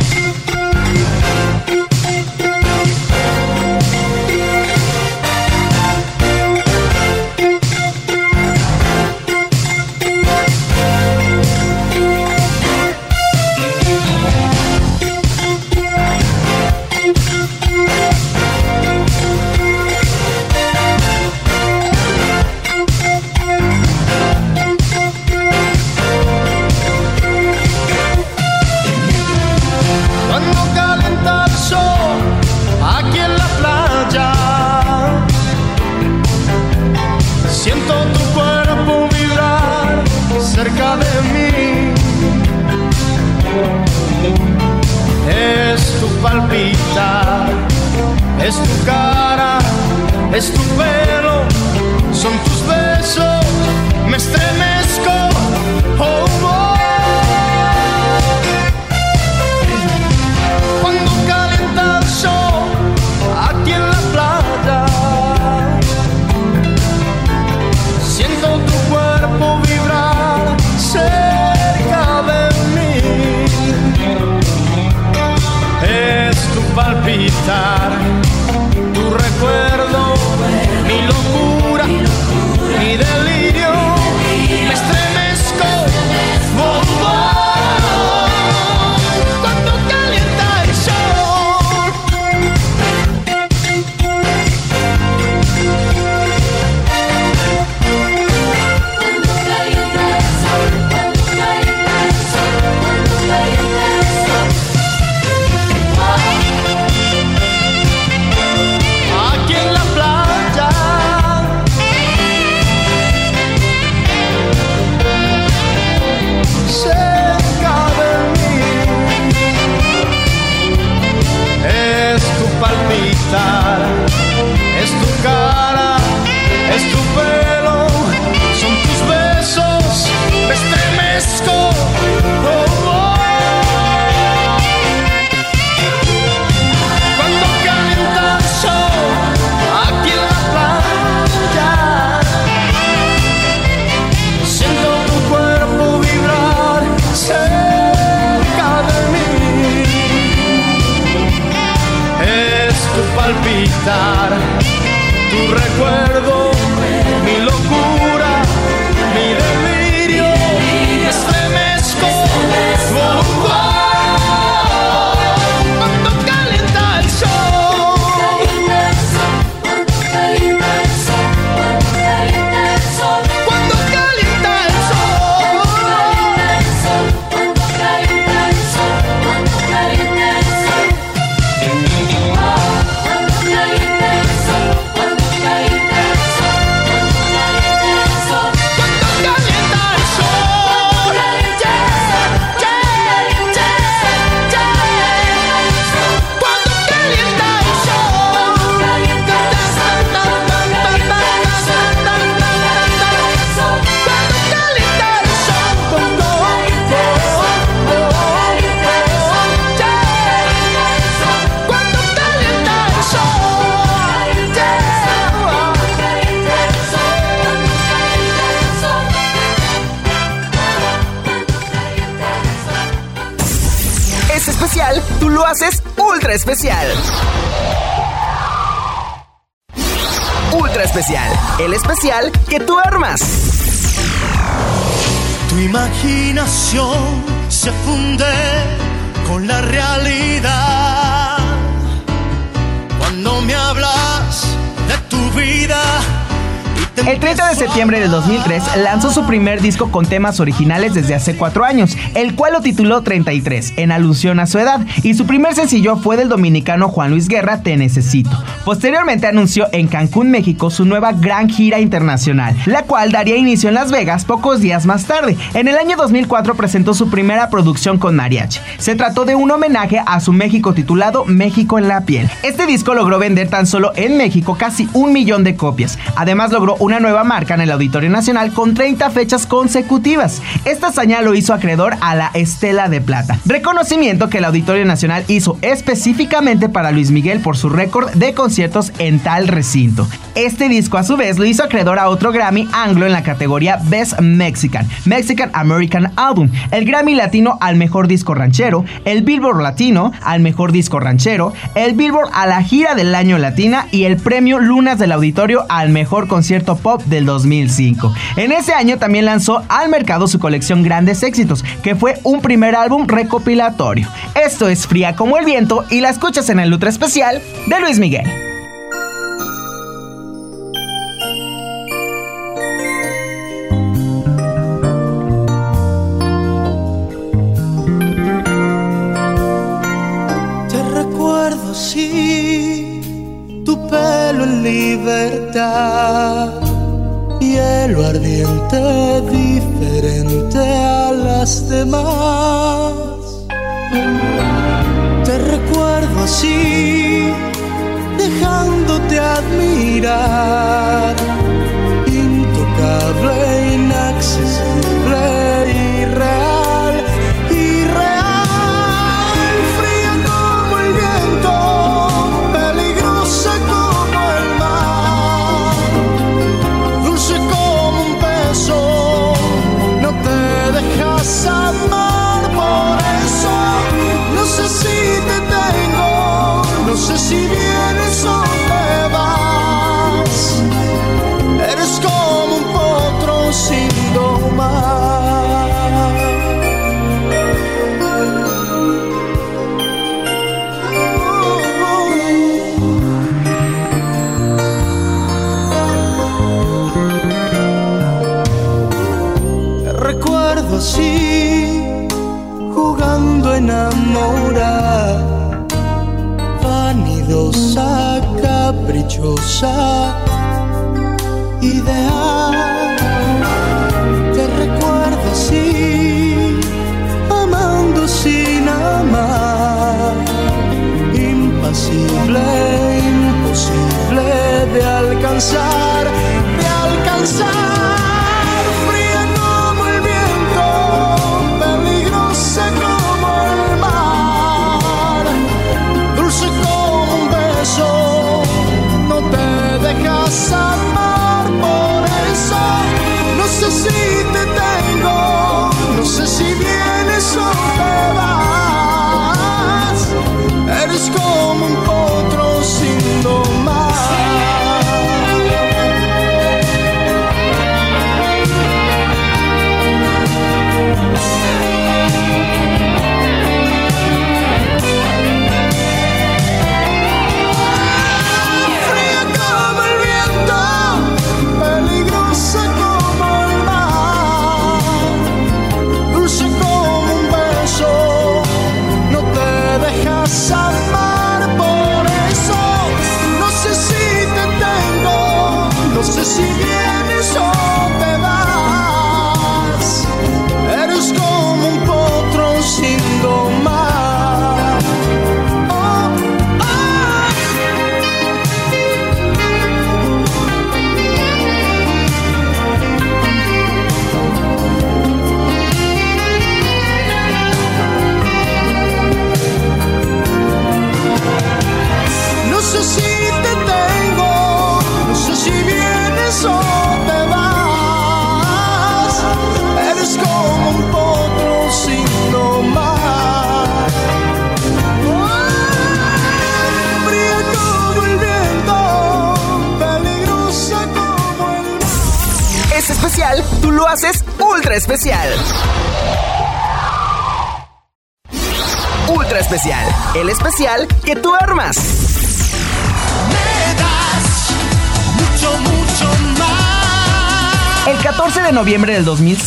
Imaginación se funde con la realidad. El 30 de septiembre del 2003 lanzó su primer disco con temas originales desde hace cuatro años, el cual lo tituló 33, en alusión a su edad, y su primer sencillo fue del dominicano Juan Luis Guerra, Te Necesito. Posteriormente anunció en Cancún, México, su nueva gran gira internacional, la cual daría inicio en Las Vegas pocos días más tarde. En el año 2004 presentó su primera producción con mariachi. Se trató de un homenaje a su México titulado México en la piel. Este disco logró vender tan solo en México casi un millón de copias. Además logró una nueva marca en el Auditorio Nacional con 30 fechas consecutivas. Esta hazaña lo hizo acreedor a la Estela de Plata, reconocimiento que el Auditorio Nacional hizo específicamente para Luis Miguel por su récord de conciertos en tal recinto. Este disco a su vez lo hizo acreedor a otro Grammy anglo en la categoría Best Mexican, Mexican American Album, el Grammy Latino al mejor disco ranchero, el Billboard Latino al mejor disco ranchero, el Billboard a la gira del año latina y el premio Lunas del Auditorio al mejor concierto pop del 2005. En ese año también lanzó al mercado su colección Grandes Éxitos, que fue un primer álbum recopilatorio. Esto es Fría como el viento y la escuchas en el Ultra Especial de Luis Miguel. Te recuerdo así, tu pelo en libertad cielo ardiente diferente a las demás. Te recuerdo así, dejándote admirar, 如沙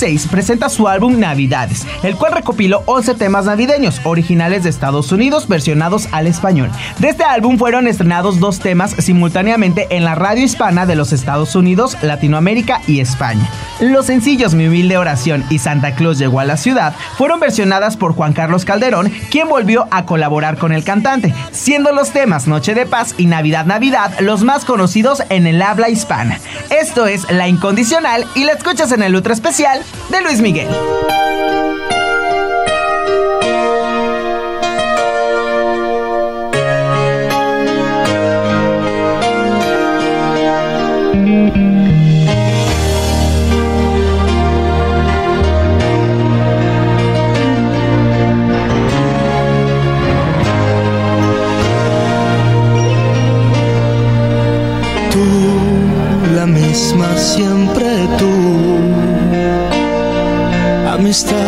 2006 presenta su álbum Navidades, el cual recopiló 11 temas navideños originales de Estados Unidos versionados al español. De este álbum fueron estrenados dos temas simultáneamente en la radio hispana de los Estados Unidos, Latinoamérica y España. Los sencillos Mi humilde oración y Santa Claus llegó a la ciudad fueron versionadas por Juan Carlos Calderón, quien volvió a colaborar con el cantante, siendo los temas Noche de Paz y Navidad Navidad los más conocidos en el habla hispana. Esto es La Incondicional y la escuchas en el Ultra Especial de Luis Miguel. Siempre tú. Amistad,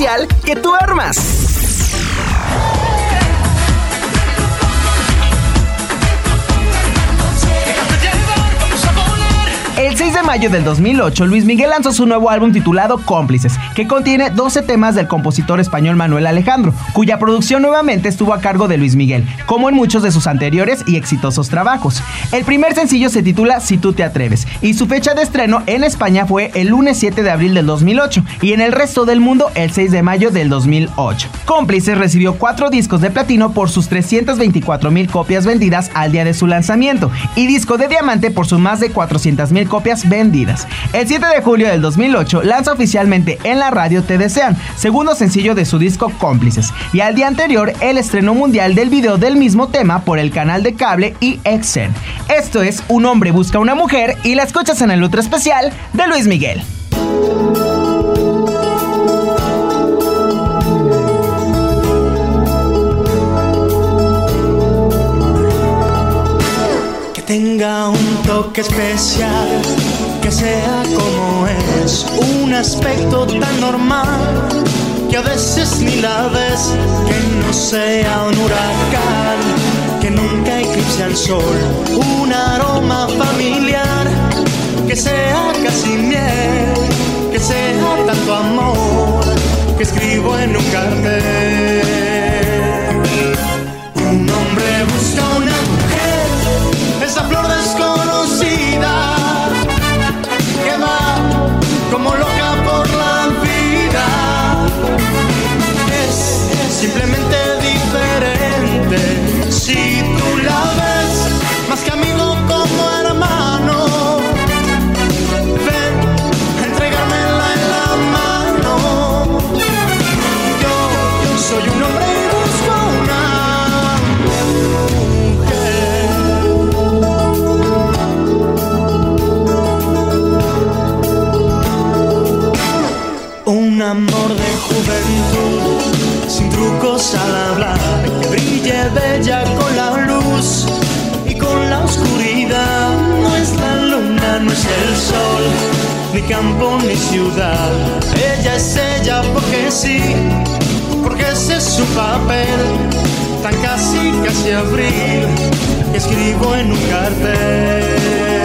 el del 2008, Luis Miguel lanzó su nuevo álbum titulado Cómplices, que contiene 12 temas del compositor español Manuel Alejandro, cuya producción nuevamente estuvo a cargo de Luis Miguel, como en muchos de sus anteriores y exitosos trabajos. El primer sencillo se titula Si tú te atreves, y su fecha de estreno en España fue el lunes 7 de abril del 2008 y en el resto del mundo el 6 de mayo del 2008. Cómplices recibió cuatro discos de platino por sus 324 mil copias vendidas al día de su lanzamiento y disco de diamante por sus más de 400 mil copias vendidas. El 7 de julio del 2008 lanza oficialmente en la radio Te Desean, segundo sencillo de su disco Cómplices, y al día anterior el estreno mundial del video del mismo tema por el canal de cable EXN. Esto es Un hombre busca una mujer y la escuchas en el ultra especial de Luis Miguel. tenga un toque especial, sea como es, un aspecto tan normal, que a veces ni la ves, que no sea un huracán, que nunca eclipse al sol, un aroma familiar, que sea casi miel, que sea tanto amor, que escribo en un cartel. Un hombre busca una esa flor desconocida campo ni ciudad. Ella es ella porque sí, porque ese es su papel, tan casi, casi abril, que escribo en un cartel.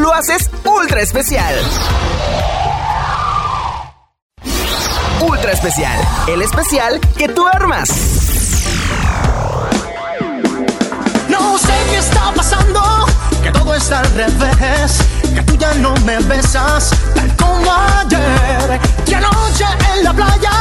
Lo haces ultra especial. Ultra especial, el especial que tú armas. No sé qué está pasando, que todo está al revés, que tú ya no me besas tal como ayer, que anoche en la playa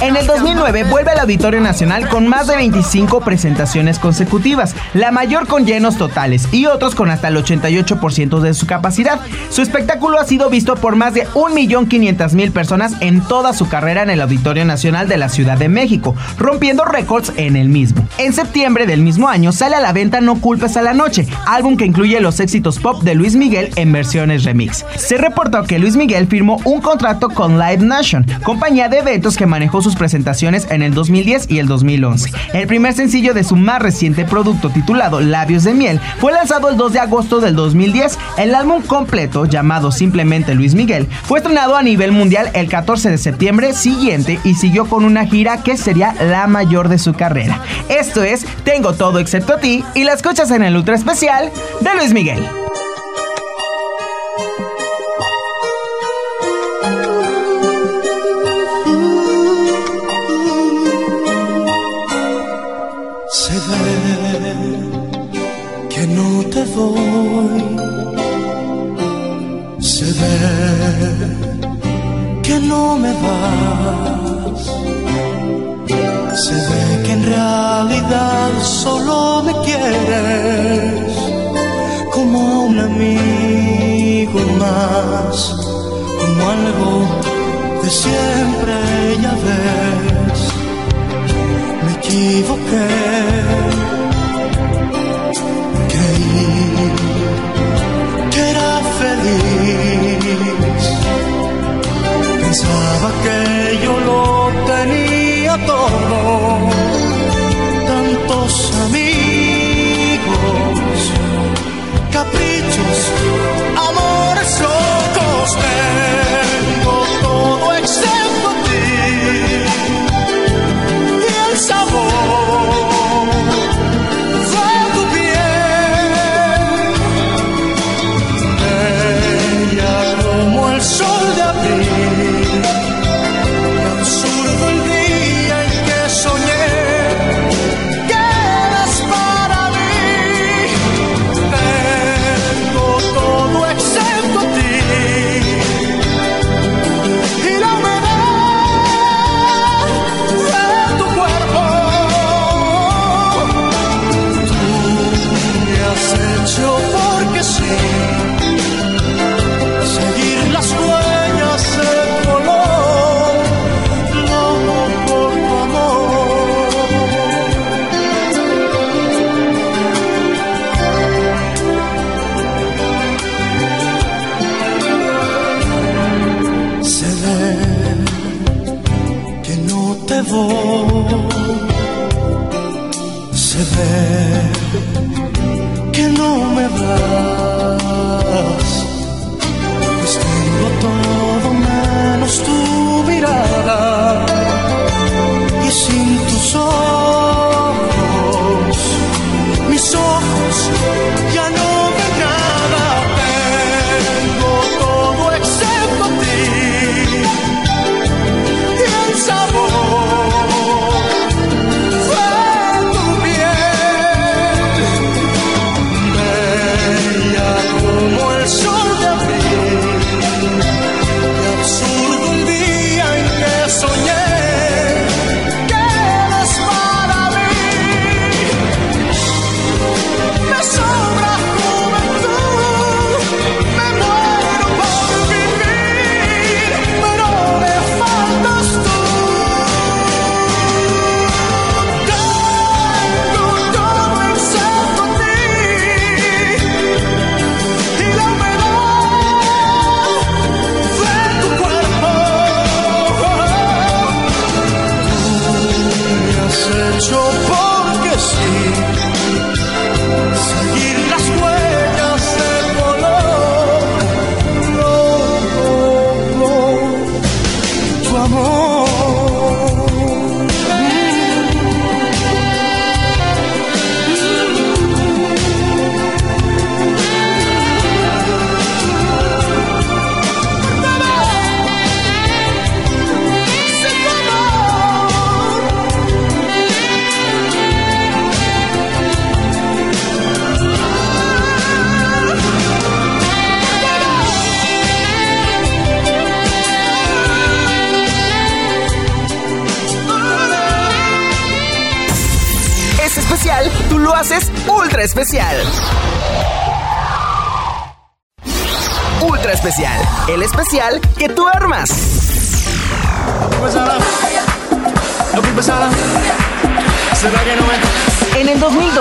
En el 2009 vuelve al Auditorio Nacional con más de 25 presentaciones consecutivas, la mayor con llenos totales y otros con hasta el 88% de su capacidad. Su espectáculo ha sido visto por más de 1.500.000 personas en toda su carrera en el Auditorio Nacional de la Ciudad de México, rompiendo récords en el mismo. En septiembre del mismo año sale a la venta No Culpes a la Noche, álbum que incluye los éxitos pop de Luis Miguel en versiones remix. Se reportó que Luis Miguel firmó un contrato con Live Nation, compañía de eventos que manejó sus presentaciones en el 2010 y el 2011. El primer sencillo de su más reciente producto titulado Labios de Miel fue lanzado el 2 de agosto del 2010. El álbum completo, llamado simplemente Luis Miguel, fue estrenado a nivel mundial el 14 de septiembre siguiente y siguió con una gira que sería la mayor de su carrera. Esto es Tengo todo excepto a ti y la escuchas en el ultra especial de Luis Miguel. De siempre, ya ves. Me equivoqué. Pensaba que yo lo tenía todo, tantos amigos, caprichos, amores locos, tengo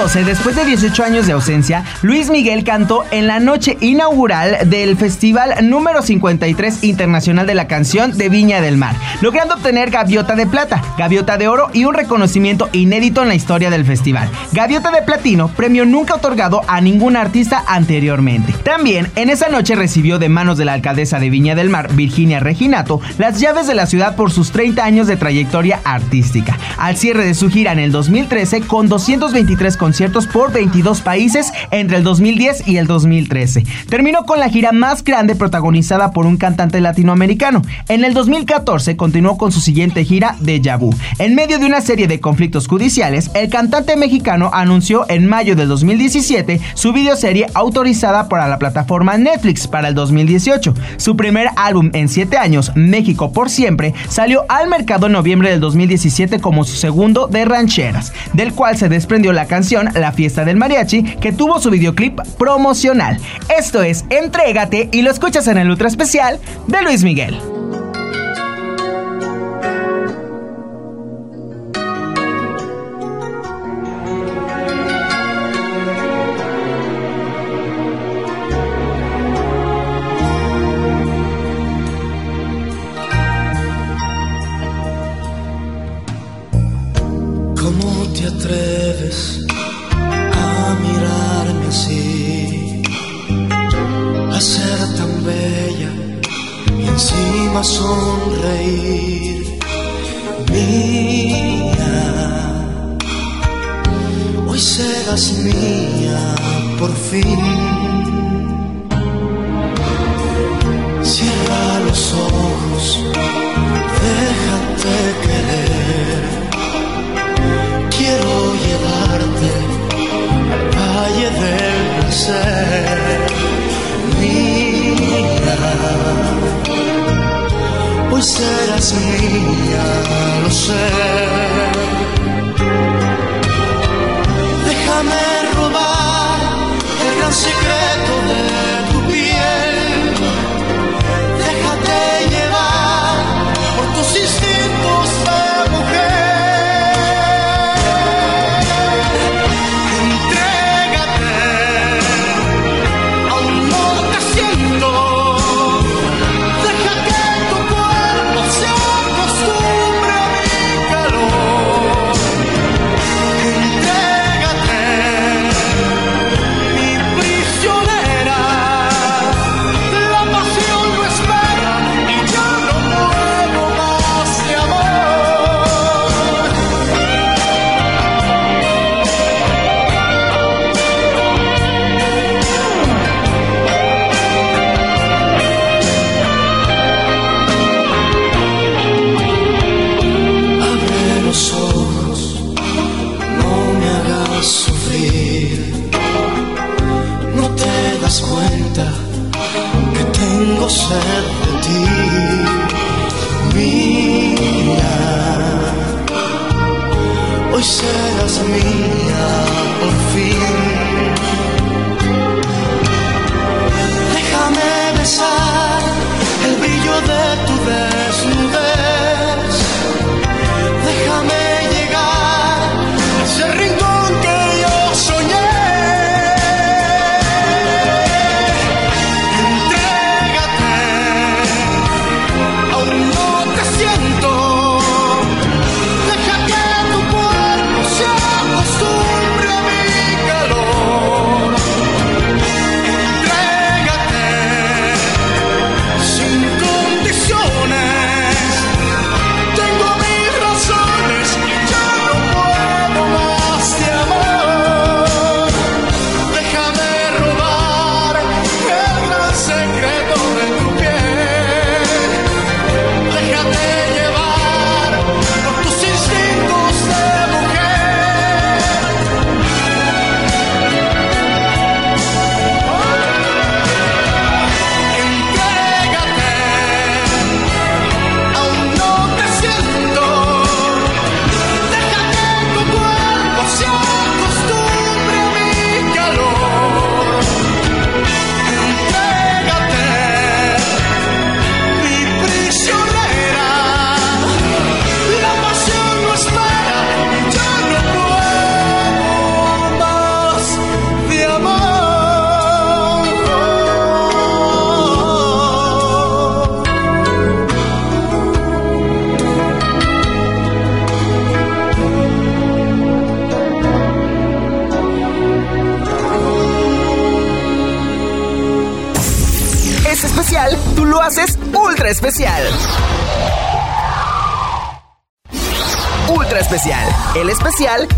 2012, después de 18 años de ausencia, Luis Miguel cantó en la noche inaugural del Festival número 53 Internacional de la Canción de Viña del Mar, logrando obtener Gaviota de Plata, Gaviota de Oro y un reconocimiento inédito en la historia del festival. Gaviota de Platino, premio nunca otorgado a ningún artista anteriormente. También, en esa noche recibió de manos de la alcaldesa de Viña del Mar, Virginia Reginato, las llaves de la ciudad por sus 30 años de trayectoria artística. Al cierre de su gira en el 2013, con 200 23 conciertos por 22 países entre el 2010 y el 2013. Terminó con la gira más grande protagonizada por un cantante latinoamericano. En el 2014 continuó con su siguiente gira de Vu. En medio de una serie de conflictos judiciales, el cantante mexicano anunció en mayo del 2017 su videoserie autorizada para la plataforma Netflix para el 2018. Su primer álbum en 7 años, México por siempre, salió al mercado en noviembre del 2017 como su segundo de rancheras, del cual se desprendió la canción La fiesta del mariachi que tuvo su videoclip promocional. Esto es Entrégate y lo escuchas en el ultra especial de Luis Miguel.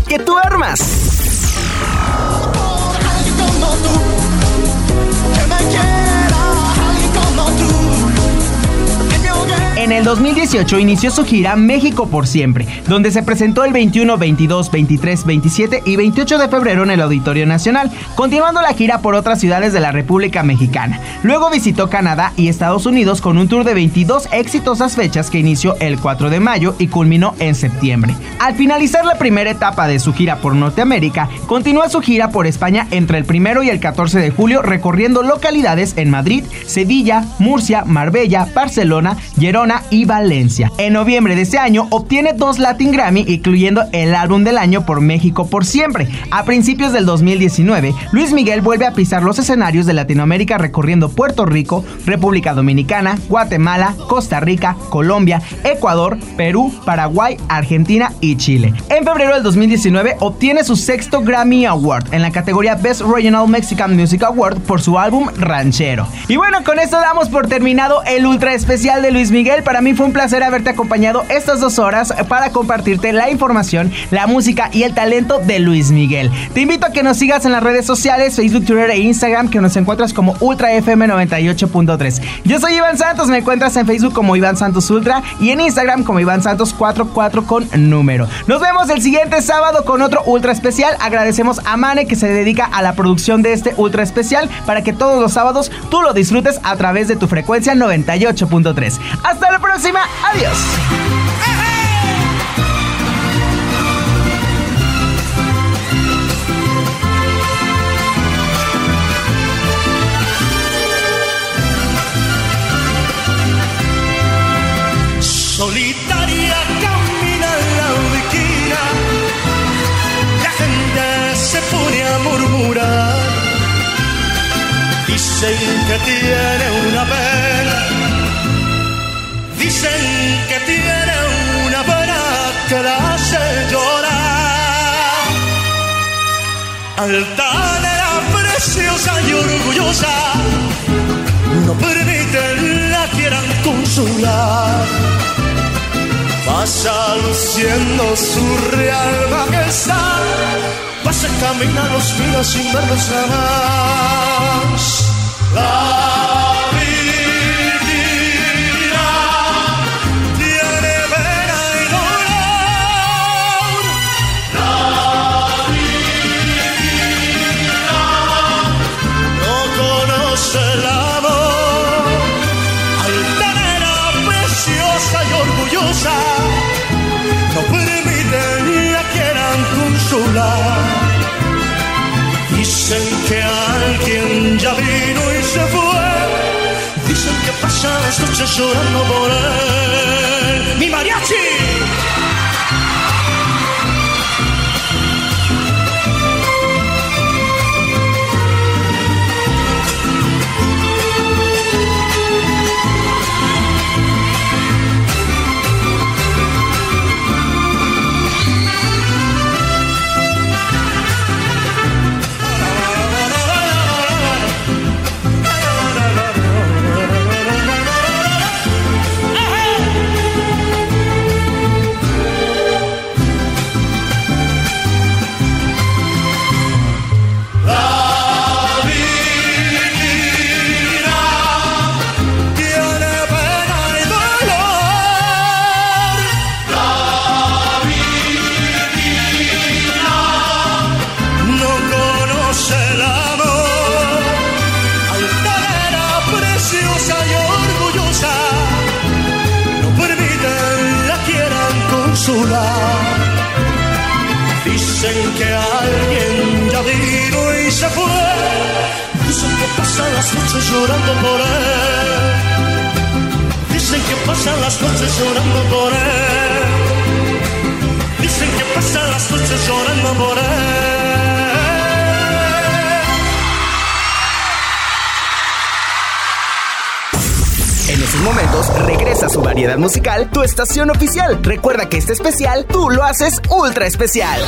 Que tú armas. En el 2018 inició su gira México por siempre, donde se presentó el 21, 22, 23, 27 y 28 de febrero en el Auditorio Nacional, continuando la gira por otras ciudades de la República Mexicana. Luego visitó Canadá y Estados Unidos con un tour de 22 exitosas fechas que inició el 4 de mayo y culminó en septiembre. Al finalizar la primera etapa de su gira por Norteamérica, continúa su gira por España entre el 1 y el 14 de julio recorriendo localidades en Madrid, Sevilla, Murcia, Marbella, Barcelona, Gerona, y Valencia. En noviembre de ese año obtiene dos Latin Grammy, incluyendo el álbum del año por México por siempre. A principios del 2019, Luis Miguel vuelve a pisar los escenarios de Latinoamérica recorriendo Puerto Rico, República Dominicana, Guatemala, Costa Rica, Colombia, Ecuador, Perú, Paraguay, Argentina y Chile. En febrero del 2019 obtiene su sexto Grammy Award en la categoría Best Regional Mexican Music Award por su álbum Ranchero. Y bueno, con esto damos por terminado el ultra especial de Luis Miguel para mí fue un placer haberte acompañado estas dos horas para compartirte la información, la música y el talento de Luis Miguel. Te invito a que nos sigas en las redes sociales, Facebook, Twitter e Instagram, que nos encuentras como Ultra FM 98.3. Yo soy Iván Santos, me encuentras en Facebook como Iván Santos Ultra y en Instagram como Iván Santos 44 con número. Nos vemos el siguiente sábado con otro Ultra especial. Agradecemos a Mane que se dedica a la producción de este Ultra especial para que todos los sábados tú lo disfrutes a través de tu frecuencia 98.3. Hasta la próxima. Adiós. Que tiene una pena Dicen que tiene una pena que la hace llorar. Altanera, preciosa y orgullosa, no permiten la quieran consolar. Pasa luciendo su real majestad, pasa caminar los miras sin verlos jamás. La Dicen que pasan las noches llorando por él. ¡Mi mariachi! Que alguien ya vino y se fue. Dicen que pasan las noches llorando por él. Dicen que pasan las noches llorando por él. Dicen que pasan las noches llorando por él. En esos momentos regresa su variedad musical, tu estación oficial. Recuerda que este especial tú lo haces ultra especial.